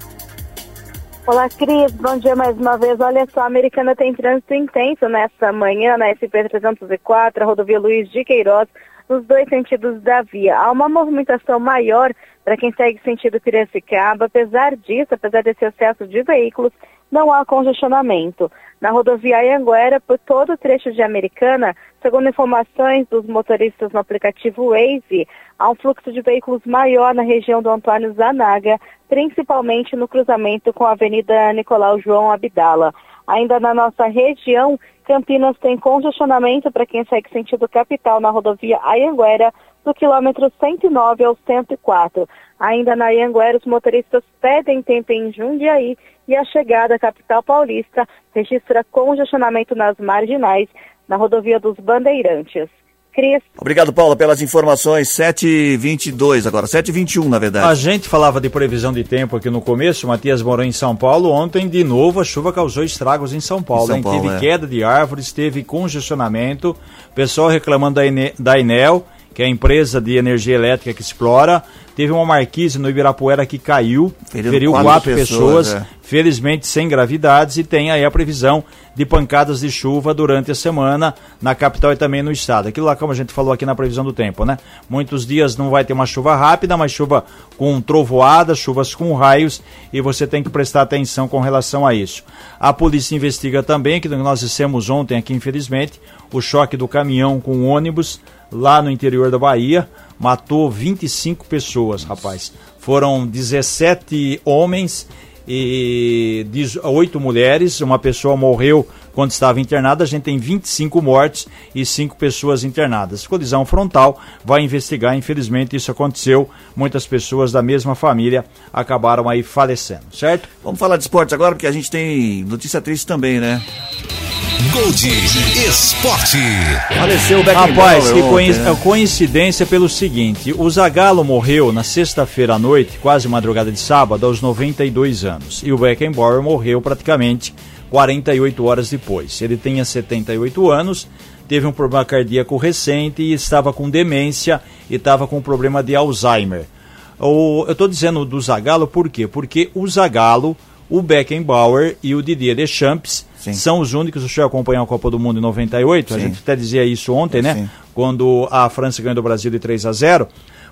Olá, Cris. Bom dia mais uma vez. Olha só, a Americana tem trânsito intenso nesta manhã na SP-304, a rodovia Luiz de Queiroz, nos dois sentidos da via. Há uma movimentação maior para quem segue sentido Piracicaba. Apesar disso, apesar desse excesso de veículos, não há congestionamento. Na rodovia Anhanguera, por todo o trecho de Americana, segundo informações dos motoristas no aplicativo Waze, há um fluxo de veículos maior na região do Antônio Zanaga, principalmente no cruzamento com a Avenida Nicolau João Abdala. Ainda na nossa região, Campinas tem congestionamento para quem segue sentido capital na rodovia Ayanguera, do quilômetro 109 ao 104. Ainda na Ayanguera, os motoristas pedem tempo em Jundiaí e a chegada à capital paulista registra congestionamento nas marginais na rodovia dos Bandeirantes. Cris. Obrigado, Paula, pelas informações. 7h22 agora, 7h21 na verdade. A gente falava de previsão de tempo aqui no começo, Matias morou em São Paulo. Ontem, de novo, a chuva causou estragos em São Paulo. São hein? Paulo, teve é. queda de árvores, teve congestionamento, pessoal reclamando da, Ene- da Enel, que é a empresa de energia elétrica que explora. Teve uma marquise no Ibirapuera que caiu, Feriram feriu quatro quatro, pessoas, pessoas, é. felizmente sem gravidades, e tem aí a previsão de pancadas de chuva durante a semana na capital e também no estado. Aquilo lá, como a gente falou aqui na previsão do tempo, né? Muitos dias não vai ter uma chuva rápida, mas chuva com trovoadas, chuvas com raios, e você tem que prestar atenção com relação a isso. A polícia investiga também, que nós dissemos ontem aqui, infelizmente, o choque do caminhão com o ônibus lá no interior da Bahia matou 25 pessoas, rapaz. Foram 17 homens e 8 mulheres. Uma pessoa morreu quando estava internada. A gente tem 25 mortes e 5 pessoas internadas. Colisão frontal vai investigar. Infelizmente, isso aconteceu. Muitas pessoas da mesma família acabaram aí falecendo, certo? Vamos falar de esporte agora, porque a gente tem notícia triste também, né? Gold Esporte. Faleceu o Rapaz, Beckenbauer que ontem, coinc- né? coincidência pelo seguinte: o Zagallo morreu na sexta-feira à noite, quase madrugada de sábado, aos 92 anos. E o Beckenbauer morreu praticamente 48 horas depois. Ele tinha 78 anos, teve um problema cardíaco recente e estava com demência e estava com problema de Alzheimer. O- eu estou dizendo do Zagallo por quê? Porque o Zagallo, o Beckenbauer e o Didier Deschamps Sim. são os únicos. O senhor acompanhou a Copa do Mundo em 98, a Sim. gente até dizia isso ontem, né? Sim. Quando a França ganhou do Brasil de 3 a 0.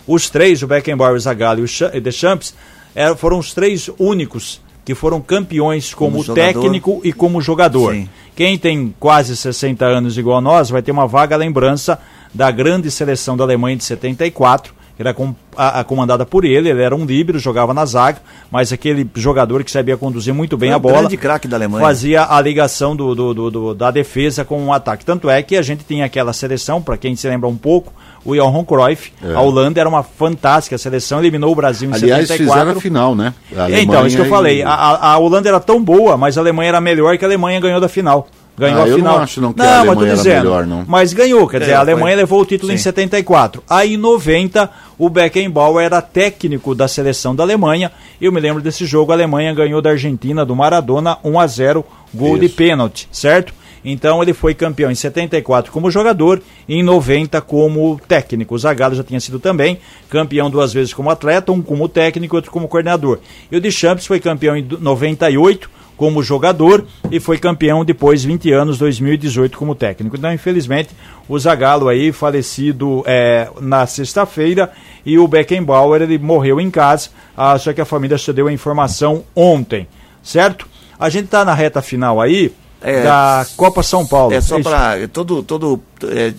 Os três, o Beckenbauer, o Zagallo e o Cha- Deschamps, eram, foram os três únicos que foram campeões como, Como técnico e como jogador. Sim. Quem tem quase 60 anos igual a nós vai ter uma vaga lembrança da grande seleção da Alemanha de 74, que era com- a- a- comandada por ele, ele era um líbero, jogava na zaga, mas aquele jogador que sabia conduzir muito bem Foi a bola. grande craque da Alemanha. Fazia a ligação do, do- do- do- da defesa com o ataque. Tanto é que a gente tinha aquela seleção, para quem se lembra um pouco, o Johan Cruyff, a Holanda era uma fantástica seleção, eliminou o Brasil em Aliás, 74. fizeram a final, né? A Então, isso que eu falei. e- A, a- a Holanda era tão boa, mas a Alemanha era melhor que a Alemanha ganhou da final. Ganhou Ah, a eu não final. acho não que a Alemanha era melhor, não. Mas ganhou, quer dizer, É, a Alemanha foi. levou o título em Sim. 74. Aí em 90, o Beckenbauer era técnico da seleção da Alemanha. Eu me lembro desse jogo, a Alemanha ganhou da Argentina, do Maradona, 1 a 0 gol de Isso. pênalti, certo? Então ele foi campeão em 74 como jogador e em 90 como técnico. O Zagallo já tinha sido também campeão duas vezes como atleta, um como técnico e outro como coordenador. E o Deschamps foi campeão em 98 como jogador e foi campeão depois 20 anos 2018 como técnico. Então, infelizmente, o Zagallo aí falecido é, na sexta-feira e o Beckenbauer ele morreu em casa, ah, só que a família só deu a informação ontem, certo? A gente tá na reta final aí É, da Copa São Paulo. É só isso? para todo todo é,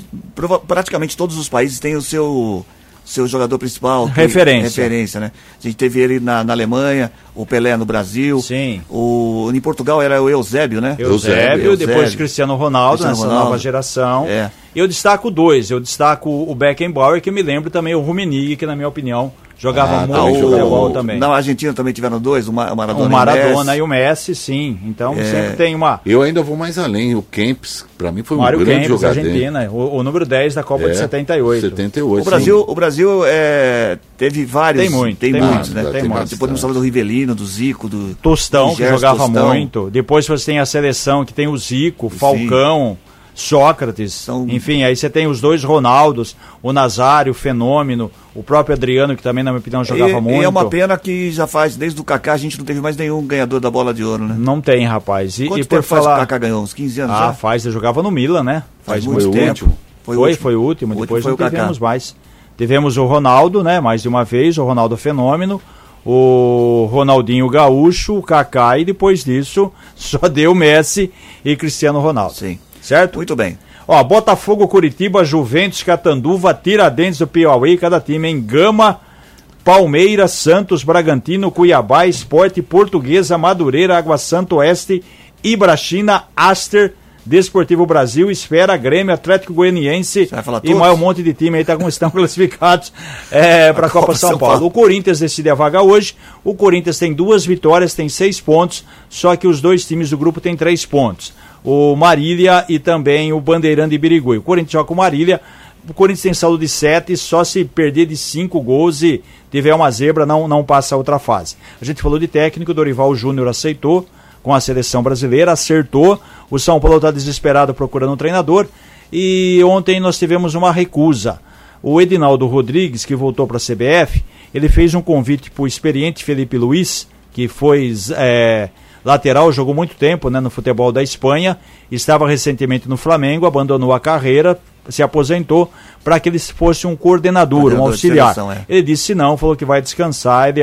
praticamente todos os países têm o seu seu jogador principal Referência. referência né a gente teve ele na, na Alemanha o Pelé no Brasil Sim. o em Portugal era o Eusébio né Eusébio, Eusébio. depois Cristiano Ronaldo, Cristiano nessa Ronaldo. nova geração. É. Eu destaco dois. Eu destaco o Beckenbauer, que me lembro também o Rummenigge, que na minha opinião jogava Ah, muito o- futebol também. na Argentina também tiveram dois o Ma- o Maradona, o e Maradona Messi. e o Messi, sim. Então É. sempre tem uma. Eu ainda vou mais além. O Kempis, pra mim, foi um Mário grande Kempis, jogador. Argentina, o, o número 10 da Copa É, de 78. 78. o Brasil o Brasil é, teve vários Tem muito, tem, tem muitos muito, né tem Tem bastante. podemos falar do Rivelino do Zico do Tostão, do que Gerson jogava Tostão. muito. Depois você tem a seleção que tem o Zico, Falcão, Sócrates. São- Enfim, aí você tem os dois Ronaldos, o Nazário, o Fenômeno, o próprio Adriano, que também, na minha opinião, jogava e, muito. e é uma pena que já faz desde o Kaká a gente não teve mais nenhum ganhador da bola de ouro né Não tem, rapaz. E, Quanto e por faz falar. o Kaká ganhou? Uns 15 anos Ah, já? faz, ele jogava no Milan, né? Faz, foi muito o tempo. último. Foi, o último. foi o último. O último Depois foi não Kaká. tivemos mais. Tivemos o Ronaldo, né? Mais de uma vez, o Ronaldo Fenômeno, o Ronaldinho Gaúcho, o Kaká, e depois disso *laughs* só deu Messi e Cristiano Ronaldo. Sim. Certo? Muito bem. Ó, Botafogo, Curitiba, Juventus, Catanduva, Tiradentes do Piauí, cada time em Gama, Palmeiras, Santos, Bragantino, Cuiabá, Esporte, Portuguesa, Madureira, Água Santa Oeste, Ibrachina, Aster, Desportivo Brasil, Esfera, Grêmio, Atlético Goianiense e mais um monte de time aí tá como *laughs* estão classificados é, para a Copa, São, Paulo. O Corinthians decide a vaga hoje. O Corinthians tem duas vitórias, tem seis pontos, só que os dois times do grupo têm três pontos. O Marília e também o Bandeirante de Birigui. O Corinthians joga com o Marília. o Corinthians tem saldo de 7, só se perder de 5 gols e tiver uma zebra, não, não passa a outra fase. A gente falou de técnico, Dorival Júnior aceitou com a seleção brasileira, acertou. O São Paulo está desesperado procurando um treinador. E ontem nós tivemos uma recusa. O Edinaldo Rodrigues, que voltou para a CBF, ele fez um convite para o experiente Felipe Luiz, que foi é, lateral, jogou muito tempo né, no futebol da Espanha, estava recentemente no Flamengo, abandonou a carreira, se aposentou, para que ele fosse um coordenador, coordenador um auxiliar. Seleção, é. Ele disse não, falou que vai descansar, ele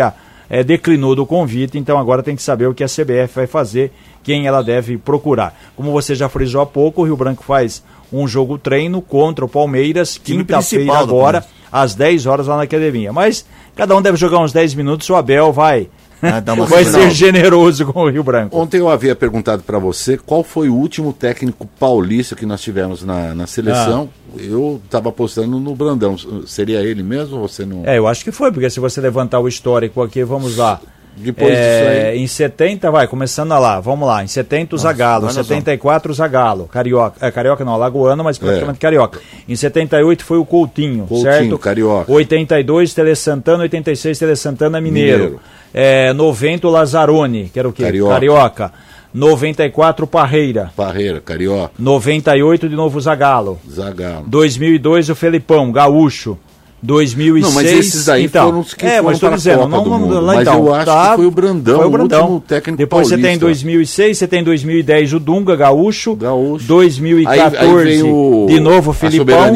é, declinou do convite, então agora tem que saber o que a CBF vai fazer, quem ela deve procurar. Como você já frisou há pouco, o Rio Branco faz um jogo treino contra o Palmeiras, quinta-feira agora, às 10 horas lá na academia. Mas cada um deve jogar uns 10 minutos, o Abel vai ah, *laughs* vai ser generoso com o Rio Branco. Ontem eu havia perguntado para você qual foi o último técnico paulista que nós tivemos na, na seleção. Ah. Eu estava apostando no Brandão. Seria ele mesmo ou você não? É, eu acho que foi, porque se você levantar o histórico aqui, vamos lá. Depois é, Em 70, vai, começando lá, vamos lá. Em 70 o Zagalo, em 74 o Zagalo, Carioca, é, Carioca não, Alagoano, mas praticamente é. Carioca. Em 78 foi o Coutinho, Coutinho certo? Carioca. 82 Tele Santana, 86 Tele Santana Mineiro. Mineiro. É, 90 o Lazzaroni, que era o quê? Carioca. Carioca. 94 Parreira. Parreira, Carioca. 98 de novo Zagalo. Zagalo. 2002 o Felipão, Gaúcho. 2006. Não, mas esses aí então, foram os que é, mas estou dizendo, não, não, não, lá, mas então, eu acho tá, que foi o Brandão, foi o Brandão. o último técnico Depois paulista. você tem 2006, você tem 2010 o Dunga, Gaúcho, Gaúcho. 2014 aí, aí o, de novo o Filipão,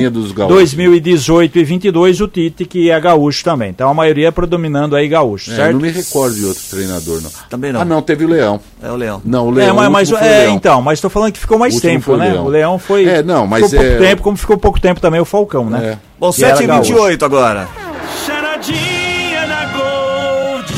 2018 e 22 o Tite, que é gaúcho também. Então a maioria predominando aí gaúcho, é, certo? Não me recordo de outro treinador, não. Também não. Ah, não, teve o Leão. É o Leão. Não, o Leão. É, mas, mas é, então, mas estou falando que ficou mais tempo, né? O Leão foi É, não, mas ficou pouco é- tempo, como ficou pouco tempo também o Falcão, né? É. Bom, 7h28 agora. Charadinha da Gold.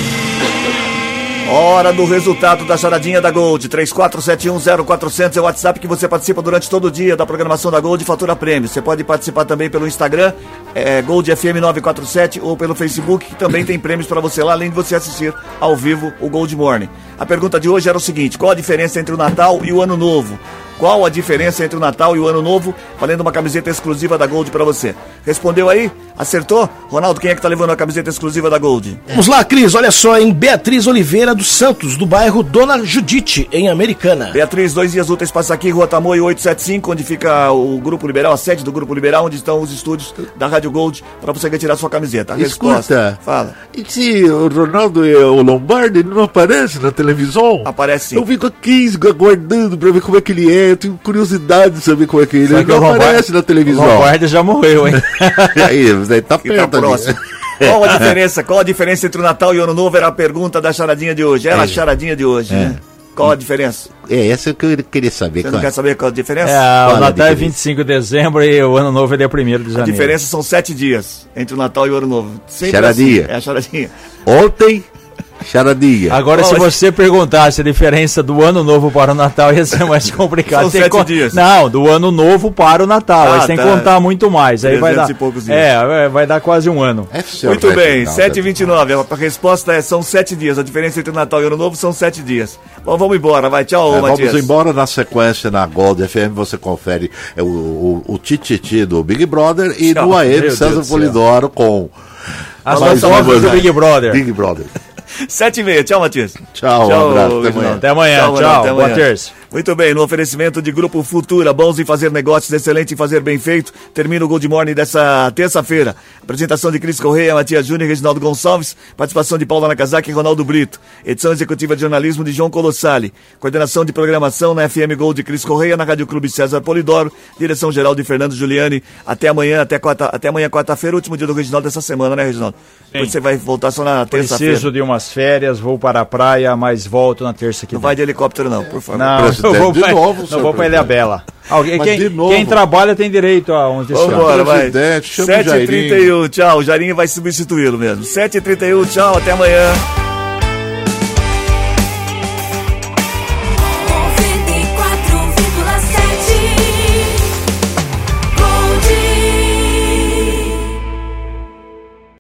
Hora do resultado da charadinha da Gold. 34710400 é o WhatsApp que você participa durante todo o dia da programação da Gold e fatura prêmio. Você pode participar também pelo Instagram, é, GoldFM947 ou pelo Facebook, que também tem prêmios para você lá, além de você assistir ao vivo o Gold Morning. A pergunta de hoje era o seguinte: qual a diferença entre o Natal e o Ano Novo? Qual a diferença entre o Natal e o Ano Novo? Valendo uma camiseta exclusiva da Gold para você. Respondeu aí? Acertou? Ronaldo, quem é que tá levando a camiseta exclusiva da Gold? Vamos lá, Cris, olha só, em Beatriz Oliveira dos Santos, do bairro Dona Judite, em Americana. Beatriz, dois dias úteis passa aqui, Rua Tamoio 875, onde fica o Grupo Liberal, a sede do Grupo Liberal, onde estão os estúdios da Rádio Gold, para você retirar sua camiseta. A Escuta, resposta. Fala. E se o Ronaldo e o Lombardi não aparecem na televisão? Aparece sim. Eu fico aqui aguardando para ver como é que ele é, eu tenho curiosidade de saber como é que ele é. Ele não aparece na televisão. O Lombardi já morreu, hein? *laughs* aí, aí tá *laughs* perto tá próximo. *laughs* Qual a diferença? Qual a diferença entre o Natal e o Ano Novo? Era a pergunta da charadinha de hoje. Era é. a charadinha de hoje, é. né? Qual a diferença? É, essa que eu queria saber. Você não quer saber qual a diferença? É, o Natal é 25 de dezembro e o Ano Novo é 1 de janeiro. A diferença são sete dias entre o Natal e o Ano Novo. Sempre charadinha. Assim. É a charadinha. Ontem Charadinha. Agora, se você perguntasse a diferença do ano novo para o Natal, ia ser mais *laughs* complicado. São sete co... dias. Não, do ano novo para o Natal. Ah, aí você tem que tá. contar muito mais. Aí vai dar. É, vai dar quase um ano. É muito bem, 7h29. A resposta é: são sete dias. A diferença entre o Natal e o ano novo são sete dias. Bom, vamos embora, vai. Tchau, é, Matias. Vamos embora na sequência na Gold FM. Você confere é, o, o, o Tititi do Big Brother e Tchau, do AM César Polidoro com. As nossas do Big Brother. Big Brother. Sete e meia. Tchau, Matias. Tchau, tchau um abraço. Até amanhã. Até amanhã. Tchau. tchau. Até amanhã. Boa terça. Muito bem, no oferecimento de Grupo Futura, bons em fazer negócios, excelente em fazer bem feito. Termina o Gold Morning dessa terça-feira. Apresentação de Cris Correia, Matias Júnior e Reginaldo Gonçalves. Participação de Paula Nakazaki e Ronaldo Brito. Edição executiva de jornalismo de João Colossali. Coordenação de programação na FM Gold de Cris Correia, na Rádio Clube César Polidoro. Direção geral de Fernando Giuliani. Até amanhã, até, quarta, até amanhã, quarta-feira, último dia do Reginaldo dessa semana, né, Reginaldo? Depois você vai voltar só na terça-feira. Preciso de umas férias, vou para a praia, mas volto na terça que Não vai de helicóptero, não, por favor. Não, vou de novo não vou pra Ilha Bela. Alguém, quem, quem, trabalha tem direito a um descanso. Vambora, vai. 7h31, tchau. O Jairinho vai substituí-lo mesmo. 7h31, tchau. Até amanhã.